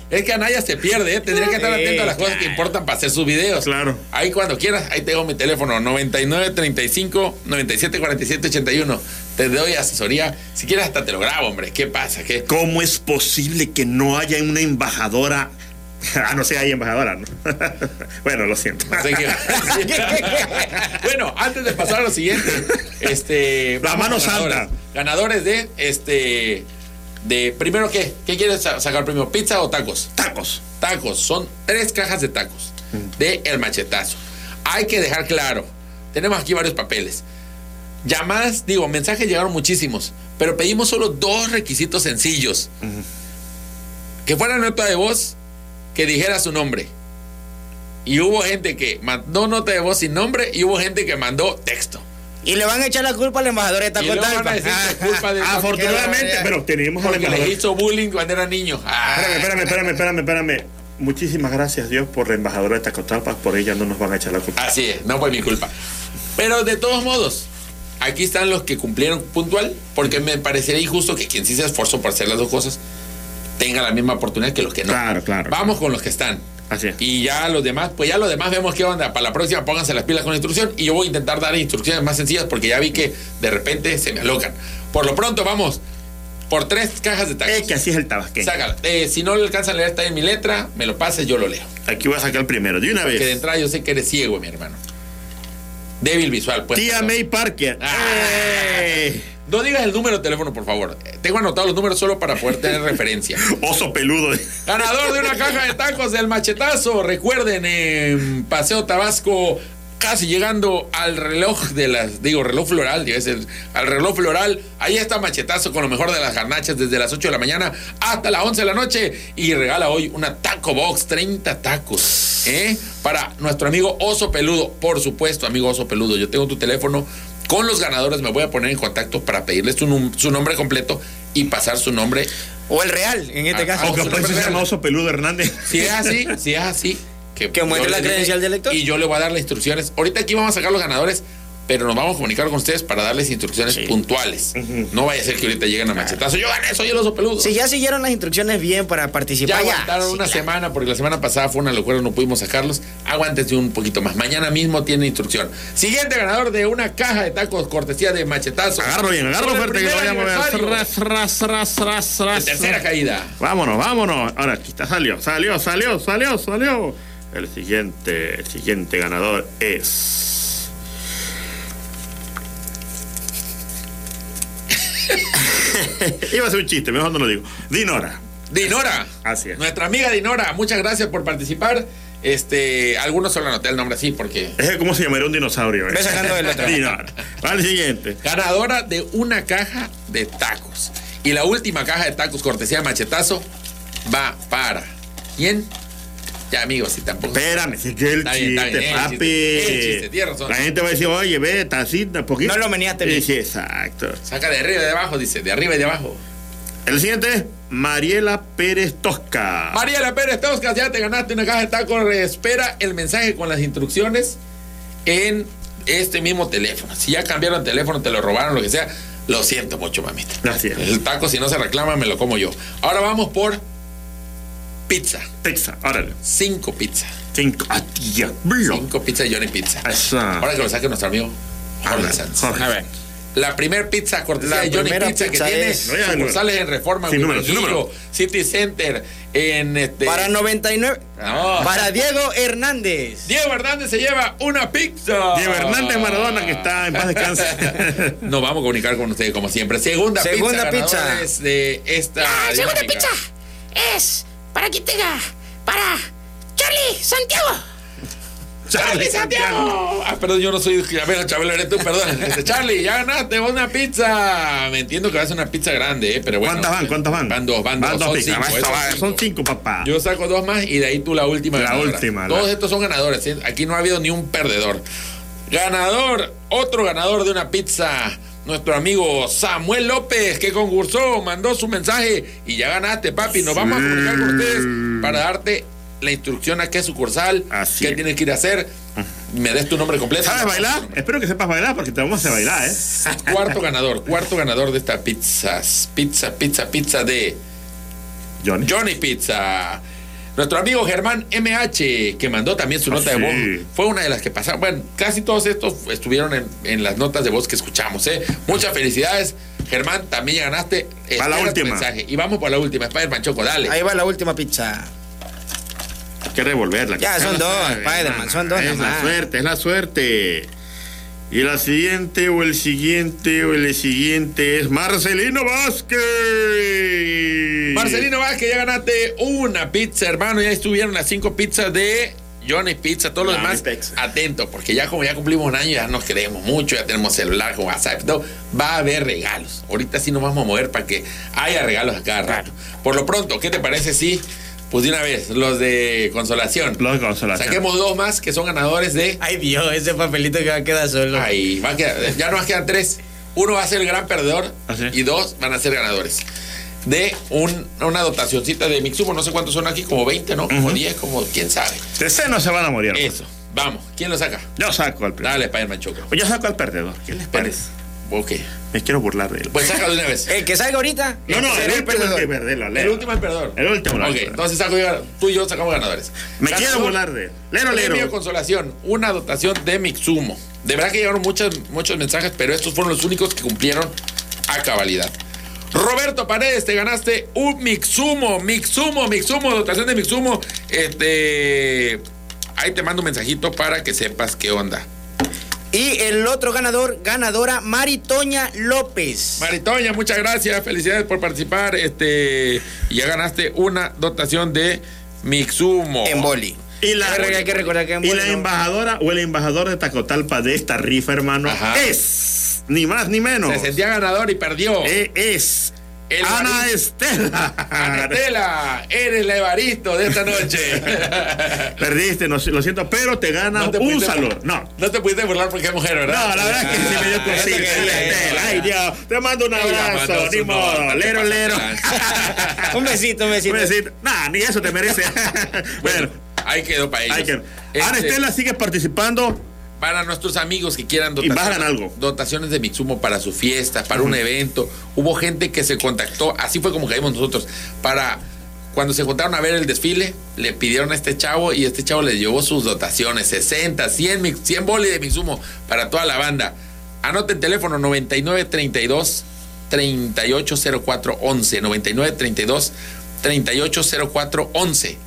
Es que Anaya se pierde, ¿eh? tendría que estar atento a las cosas que importan para hacer sus videos. Claro. Ahí cuando quieras, ahí tengo mi teléfono, 9935 97 47 81. Te doy asesoría. Si quieres hasta te lo grabo, hombre. ¿Qué pasa? ¿Qué? ¿Cómo es posible que no haya una embajadora? Ah, no sé, hay embajadora, ¿no? bueno, lo siento. No sé qué- bueno, antes de pasar a lo siguiente, este. La mano ganadores. santa. Ganadores de este. De primero qué? ¿Qué quieres sa- sacar primero? ¿Pizza o tacos? Tacos. Tacos. Son tres cajas de tacos. De el machetazo. Hay que dejar claro. Tenemos aquí varios papeles. Llamadas, digo, mensajes llegaron muchísimos. Pero pedimos solo dos requisitos sencillos. Que fuera nota de voz que dijera su nombre. Y hubo gente que mandó nota de voz sin nombre y hubo gente que mandó texto. Y le van a echar la culpa al embajador de Y luego van a decir que es culpa de Afortunadamente, pero tenemos al porque le hizo bullying cuando era niño. Ah, Espérame, espérame, espérame, espérame, espérame. Muchísimas gracias, Dios, por la embajadora de Tacotalpa. Por ella no nos van a echar la culpa. Así es, no fue mi culpa. Pero de todos modos, aquí están los que cumplieron puntual, porque me parecería injusto que quien sí se esforzó por hacer las dos cosas tenga la misma oportunidad que los que no. Claro, claro. Vamos con los que están. Así es. Y ya los demás, pues ya los demás vemos qué onda. Para la próxima pónganse las pilas con la instrucción y yo voy a intentar dar instrucciones más sencillas porque ya vi que de repente se me alocan. Por lo pronto vamos por tres cajas de tacos. Es que así es el tabasqueño. Sácala. Eh, si no le alcanzan a leer, está en mi letra, me lo pases, yo lo leo. Aquí voy a sacar el primero, de una Porque de vez. entrada yo sé que eres ciego, mi hermano. Débil visual, pues. Tía. May Parker. Ah. No digas el número de teléfono, por favor. Tengo anotados los números solo para poder tener referencia. Oso peludo. Ganador de una caja de tacos del machetazo. Recuerden, en Paseo Tabasco, casi llegando al reloj de las, digo, reloj floral, debe ser, al reloj floral. Ahí está machetazo con lo mejor de las garnachas desde las 8 de la mañana hasta las 11 de la noche. Y regala hoy una taco box, 30 tacos. ¿eh? Para nuestro amigo Oso Peludo. Por supuesto, amigo Oso Peludo. Yo tengo tu teléfono. Con los ganadores me voy a poner en contacto para pedirles su, nombre completo y pasar su nombre O el real, en este Ah, caso. O que se llama Oso Peludo Hernández. Si es así, si es así. Que, Que muestre la credencial del lector. Y yo le voy a dar las instrucciones. Ahorita aquí vamos a sacar los ganadores, pero nos vamos a comunicar con ustedes para darles instrucciones puntuales. No vaya a ser que ahorita lleguen a machetazo. Yo gané, soy el oso peludo. Si ya siguieron las instrucciones bien para ya participar, ya. aguantaron una semana porque la semana pasada fue una locura, no pudimos sacarlos. Aguántense un poquito más. Mañana mismo tiene instrucción. Siguiente ganador de una caja de tacos cortesía de machetazo. Agarro bien, agarro fuerte que lo vayamos a ver. Ras, ras, ras, ras, ras. de tercera caída. Vámonos, vámonos. Ahora aquí está, salió, salió, salió, salió, salió. El siguiente, el siguiente ganador es. Iba a ser un chiste, mejor no lo digo. Dinora. Dinora. Así es. Nuestra amiga Dinora, muchas gracias por participar. Este, algunos solo anoté el nombre así porque. Es como se llamaría un dinosaurio. ¿eh? Sacando del otro. Dinora. Al siguiente. Ganadora de una caja de tacos. Y la última caja de tacos, cortesía de machetazo, va para. ¿Quién? Ya, amigos, si tampoco. Espérame, si que el Está bien, está chiste, bien, el papi. chiste, el chiste, tienes razón. La gente va a decir, oye, ve, tacita, poquito. No lo meneaste bien. Sí, exacto. Saca de arriba y de abajo, dice, de arriba y de abajo. El siguiente es Mariela Pérez Tosca. Mariela Pérez Toscas, ya te ganaste una caja de tacos. Espera el mensaje con las instrucciones en este mismo teléfono. Si ya cambiaron el teléfono, te lo robaron, lo que sea, lo siento mucho, mamita. Gracias. El taco, si no se reclama, me lo como yo. Ahora vamos por pizza. Pizza, órale. Cinco pizza. Cinco. Ah, Dios mío. Cinco pizza de Johnny Pizza. Esa. Ahora que lo saque nuestro amigo Jorge Sanz. Jorge. A ver. La primer pizza cortesía La de Johnny primera Pizza, pizza que tiene es- No, ya, sucursales en Reforma, Sin número, sin. City Center, en este. Para 99. No. Para Diego Hernández. Diego Hernández se lleva una pizza. Diego Hernández Maradona, que está en paz descanse. Nos vamos a comunicar con ustedes como siempre. Segunda, Segunda pizza. pizza. ganadores de esta. La segunda dinámica. pizza es para quien tenga. Para Charlie Santiago. Charlie Santiago. Ah, perdón, yo no soy Chabelo, Chabelo, eres tú, perdón. Charlie, ya ganaste una pizza. Me entiendo que va a ser una pizza grande, ¿eh? pero bueno. ¿Cuántas van? ¿Cuántas van? Van dos, van, dos. Son pizzas. cinco. Son cinco, papá. Yo saco dos más y de ahí tú la última. La ganadora. última, Todos la- estos son ganadores. ¿eh? Aquí no ha habido ni un perdedor. Ganador, otro ganador de una pizza. Nuestro amigo Samuel López, que concursó, mandó su mensaje y ya ganaste, papi. Nos vamos a comunicar con ustedes para darte la instrucción a qué sucursal, Así qué es. tienes que ir a hacer. Me des tu nombre completo. ¿Sabes bailar? Espero que sepas bailar porque te vamos a hacer bailar, ¿eh? Cuarto ganador, cuarto ganador de esta pizzas. Pizza, pizza, pizza de Johnny. Johnny Pizza. Nuestro amigo Germán MH, que mandó también su Ah, nota de voz, sí. fue una de las que pasaron. Bueno, casi todos estos estuvieron en, en las notas de voz que escuchamos. ¿eh? Muchas felicidades, Germán. También ya ganaste. Va la última. mensaje. Y vamos por la última. Spider-Man Choco, dale. Ahí va la última pizza. Hay que revolverla. Ya, son dos, Spider-Man, son dos Es la suerte, es la suerte. Y la siguiente, o el siguiente, o el siguiente es Marcelino Vázquez. Marcelino Vázquez, ya ganaste una pizza, hermano. Ya estuvieron las cinco pizzas de Johnny Pizza. Todos los demás, Pizza. atentos, porque ya como ya cumplimos un año, ya nos queremos mucho, ya tenemos celular con WhatsApp. todo. Va a haber regalos. Ahorita sí nos vamos a mover para que haya regalos a cada rato. Por lo pronto, ¿qué te parece si, pues de una vez, los de consolación? Los de consolación. Saquemos dos más que son ganadores de. Ay Dios, ese papelito que va a quedar solo. Ahí, va a quedar- ya nos quedan tres. Uno va a ser el gran perdedor ¿Ah, sí? y dos van a ser ganadores. De un- una dotacioncita de Mixumo, no sé cuántos son aquí, como 20, ¿no? Como 10, como quién sabe. De ese no se van a morir. Eso, vamos, ¿quién lo saca? Yo saco al perdedor. Dale, Spider-Man Choco. Yo saco al perdedor. ¿Qué les parece? Ok, Me quiero burlar de él. pues saca de una vez. El que salga ahorita. no, no, será el último es perdedor. El último es el perdedor. El último, el Ok, último. entonces saco yo- tú y yo sacamos ganadores. Me Ganador, quiero burlar de él. Lero, Premio lero. consolación, una dotación de Mixumo. De verdad que llegaron muchos, muchos mensajes, pero estos fueron los únicos que cumplieron a cabalidad. Roberto Paredes, te ganaste un Mixumo, Mixumo, Mixumo, dotación de Mixumo. Este, ahí te mando un mensajito para que sepas qué onda. Y el otro ganador, ganadora, Maritoña López. Maritoña, muchas gracias, felicidades por participar. Este, y ya ganaste una dotación de Mixumo. En boli. Y la, Hay que recordar que en y boli la no- embajadora o el embajador de Tacotalpa de esta rifa, hermano, Ajá. es ni más ni menos. Se sentía ganador y perdió. Eh, es El Ana Evaristo. Estela. Anatela, eres la Evaristo de esta noche. Perdiste, no, lo siento, pero te ganas No te un pudiste salón. burlar. No. No te pudiste burlar porque es mujer, ¿verdad? No, la verdad que sí me dio Ah, cosita. Estela. Ay, Dios. Te mando un abrazo. Ni modo. Lero, lero. Un besito, un besito. Un besito. Nah, ni eso te merece. bueno, Ahí quedó para ellos. hay que. Este, Ana Estela sigue participando. Para nuestros amigos que quieran Y bajan algo. dotaciones de Mixumo para su fiesta, para un evento. Hubo gente que se contactó, así fue como caímos nosotros, para cuando se juntaron a ver el desfile, le pidieron a este chavo y este chavo les llevó sus dotaciones, 60, 100, mix- 100 boli de Mixumo para toda la banda. Anoten teléfono 9932 380411, 9932 380411.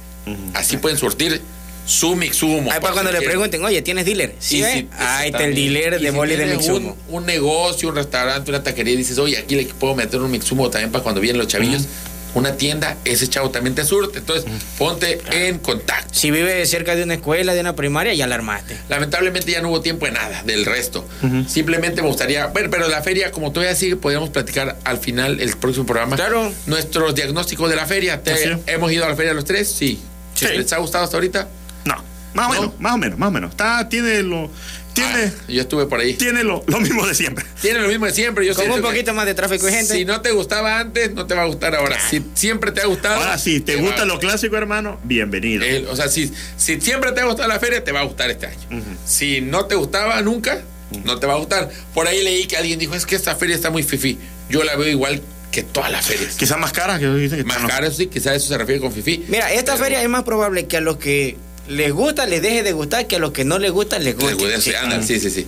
Así pueden surtir su Mixumo. Ahí para cuando le pregunten, oye, ¿tienes dealer? Sí, ¿eh? Ahí está el dealer de si boli de Mixumo. Un, un negocio, un restaurante, una taquería y dices, oye, aquí le puedo meter un mixumo también para cuando vienen los chavillos. Una tienda, ese chavo también te surte. Entonces, ponte en contacto. Si vive cerca de una escuela, de una primaria, ya la armaste. Lamentablemente ya no hubo tiempo de nada del resto. Simplemente me gustaría, bueno, pero la feria, como todavía sigue, podríamos platicar al final el próximo programa. Claro. Nuestros diagnósticos de la feria. ¿Te-. ¿Hemos ido a la feria los tres? Sí. Sí. ¿Les ha gustado hasta ahorita? No, más o ¿No? menos, más o menos, más o menos. Está, tiene lo. Tiene, Ah, yo estuve por ahí. tiene lo, lo mismo de siempre. Tiene lo mismo de siempre. Yo Con un que- poquito más de tráfico y gente. Si no te gustaba antes, no te va a gustar ahora. Si siempre te ha gustado. Ahora, si te gusta lo clásico, hermano, bienvenido. el- o sea, si, si siempre te ha gustado la feria, te va a gustar este año. Si no te gustaba nunca, no te va a gustar. Por ahí leí que alguien dijo, es que esta feria está muy fifi. Yo la veo igual que todas las ferias. Quizás más caras que dicen que Más caras, sí, quizás eso se refiere con Fifi. Mira, esta feria es más probable que a los que les gusta les deje de gustar que a los que no les gusta les guste. Les gusta, sí, sí, sí.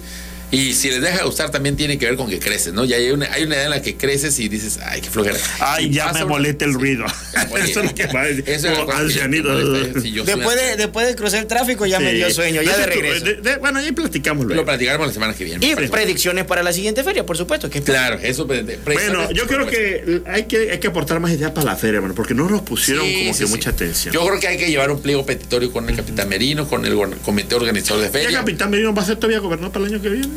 Y si les deja de gustar también tiene que ver con que creces, ¿no? Ya hay una, hay una edad en la que creces y dices, ay, qué flojera. Ay, Y ya me molesta el ruido. Oye, Eso es lo que va a decir. eso es Como lo que- ancianito. si Después de, después de cruzar el tráfico ya me dio sueño, ya de regreso. de- de- bueno, ahí platicamos luego. Lo platicaremos la semana que viene. Y predicciones para la siguiente feria, por supuesto. Que Claro, eso. Bueno, yo creo que hay que, hay que aportar más ideas para la feria, hermano, porque no nos pusieron Sí, como sí, que sí. mucha atención. Yo creo que hay que llevar un pliego petitorio con el capitán Merino, con el comité organizador de ¿Ya feria. Capitán Merino va a ser todavía gobernador para el año que viene?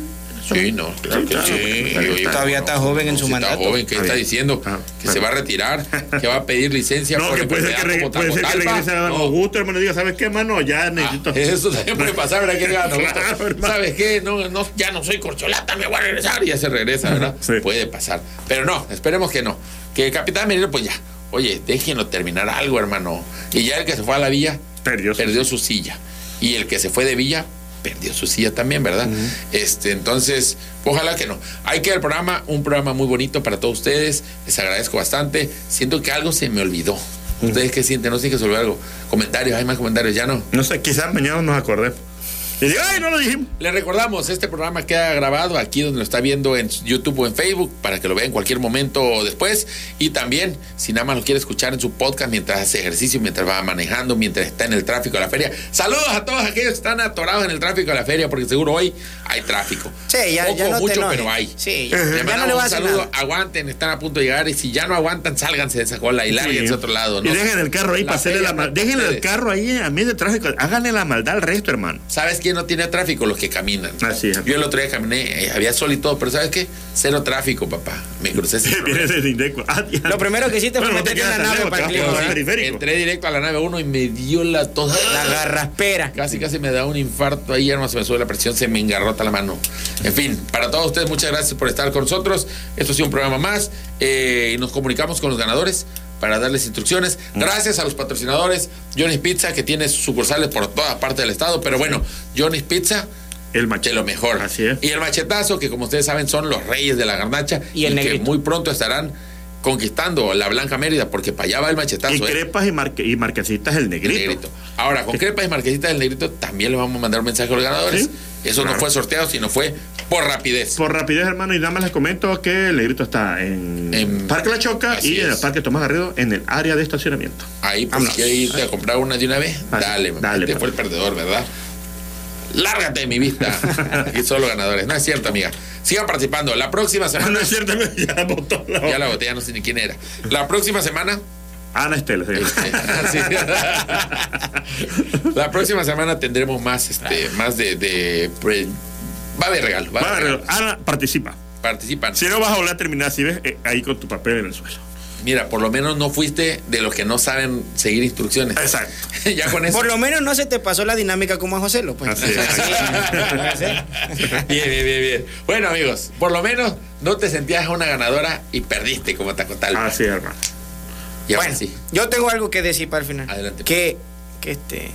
Sí, no, claro que sí. Todavía está joven en su mandato. Está joven, ¿qué está diciendo? Ah, que se va a retirar, que va a pedir licencia No, que puede ser que, puede ser que Tacotalpa. regrese a Don No. Augusto, hermano, diga, ¿sabes qué, hermano? Ya necesito... Ah, Eso también puede pasar, ¿verdad? Que hermano. ¿Sabes qué? No, no, ya no soy corcholata, me voy a regresar y ya se regresa, ¿verdad? Puede pasar. Pero no, esperemos que no. Que el capitán Merino, pues ya, oye, déjenlo terminar algo, hermano. Y ya el que se fue a la villa perdió su silla. Y el que se fue de villa perdió su silla también, ¿verdad? Este, entonces, ojalá que no. Hay que el programa, un programa muy bonito para todos ustedes. Les agradezco bastante. Siento que algo se me olvidó. ¿Ustedes qué sienten? No sé que se olvidó algo. Comentarios, hay más comentarios, ya no. No sé, quizás mañana nos acordemos. Y digo, ay, no lo dijimos. Le recordamos, este programa queda grabado aquí donde lo está viendo en YouTube o en Facebook para que lo vea en cualquier momento o después. Y también, si nada más lo quiere escuchar en su podcast mientras hace ejercicio, mientras va manejando, mientras está en el tráfico de la feria. Saludos a todos aquellos que están atorados en el tráfico de la feria porque seguro hoy hay tráfico. Sí, ya, Poco ya no o mucho, te pero hay. Sí, ya, Le ya no mandamos le va a un saludo, nada. aguanten, están a punto de llegar y si ya no aguantan, sálganse de esa cola y lárguense a otro lado. Y ¿no? dejen el carro ahí La para hacerle la maldad. Déjenle el carro ahí a mí de tráfico. Háganle la maldad al resto, hermano. ¿Sabes quién no tiene tráfico? Los que caminan. Así es. Yo el otro día caminé, eh, había sol y todo, pero ¿sabes qué? Cero tráfico, papá. Me crucé sin Indeco. Ah. Lo primero que hiciste fue no meterte en la nave para el clima. Entré directo a la nave 1 y me dio la toda. La garraspera. Casi, casi me da un infarto ahí, hermano, se me sube la presión, se me engarrota la mano. En fin, para todos ustedes, muchas gracias por estar con nosotros. Esto ha sido un programa más eh, y nos comunicamos con los ganadores para darles instrucciones. Gracias a los patrocinadores, Johnny's Pizza, que tiene sucursales por toda parte del estado, pero bueno, Johnny's Pizza El machete. lo mejor. Así es. Y el machetazo, que como ustedes saben son los reyes de la garnacha Y el que negrito. muy pronto estarán conquistando la Blanca Mérida, porque para allá va el machetazo. Y ¿eh? crepas y, marque- y marquesitas el El negrito. Ahora, con crepas y marquesitas del negrito también le vamos a mandar un mensaje a los ganadores. Sí. Eso no fue sorteado, sino fue por rapidez. Por rapidez, hermano, y nada más les comento que el negrito está en, En- Parque La Choca y en el. Parque Tomás Garrido en el área de estacionamiento. Ahí, pues, si irte a comprar una de una vez, Así, dale, dale, Este pues. fue el perdedor, ¿verdad? Lárgate de mi vista. Aquí solo ganadores. No es cierto, amiga. Sigan participando. La próxima No semana. es cierto, ya la botó la Ya la boté, ya no sé ni quién era. La próxima semana. Ana Estela, señor. Sí. La próxima semana tendremos más, este, más de, va a haber regalo, va a haber regalo. Ana, participa. Participan. Si no vas a volver a terminar, si ves eh, ahí con tu papel en el suelo. Mira, por lo menos no fuiste de los que no saben seguir instrucciones. Exacto. ya con eso. Por lo menos no se te pasó la dinámica como a José Lo, pues. Así es. bien, bien, bien, bien. Bueno, amigos, por lo menos no te sentías una ganadora y perdiste como Tacotal. Así es, hermano. y ahora Bueno, sí. yo tengo algo que decir para el final. Adelante. Que, que este.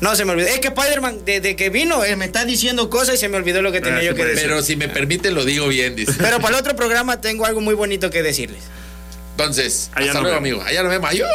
No se me olvidó. Es que Spider-Man, desde que vino, eh, me está diciendo cosas y se me olvidó lo que tenía Ah, yo que decir. Pero si me permite, lo digo bien, dice. Pero para el otro programa tengo algo muy bonito que decirles. Entonces, Allá hasta luego, vemos. amigos. Allá nos vemos. Adiós.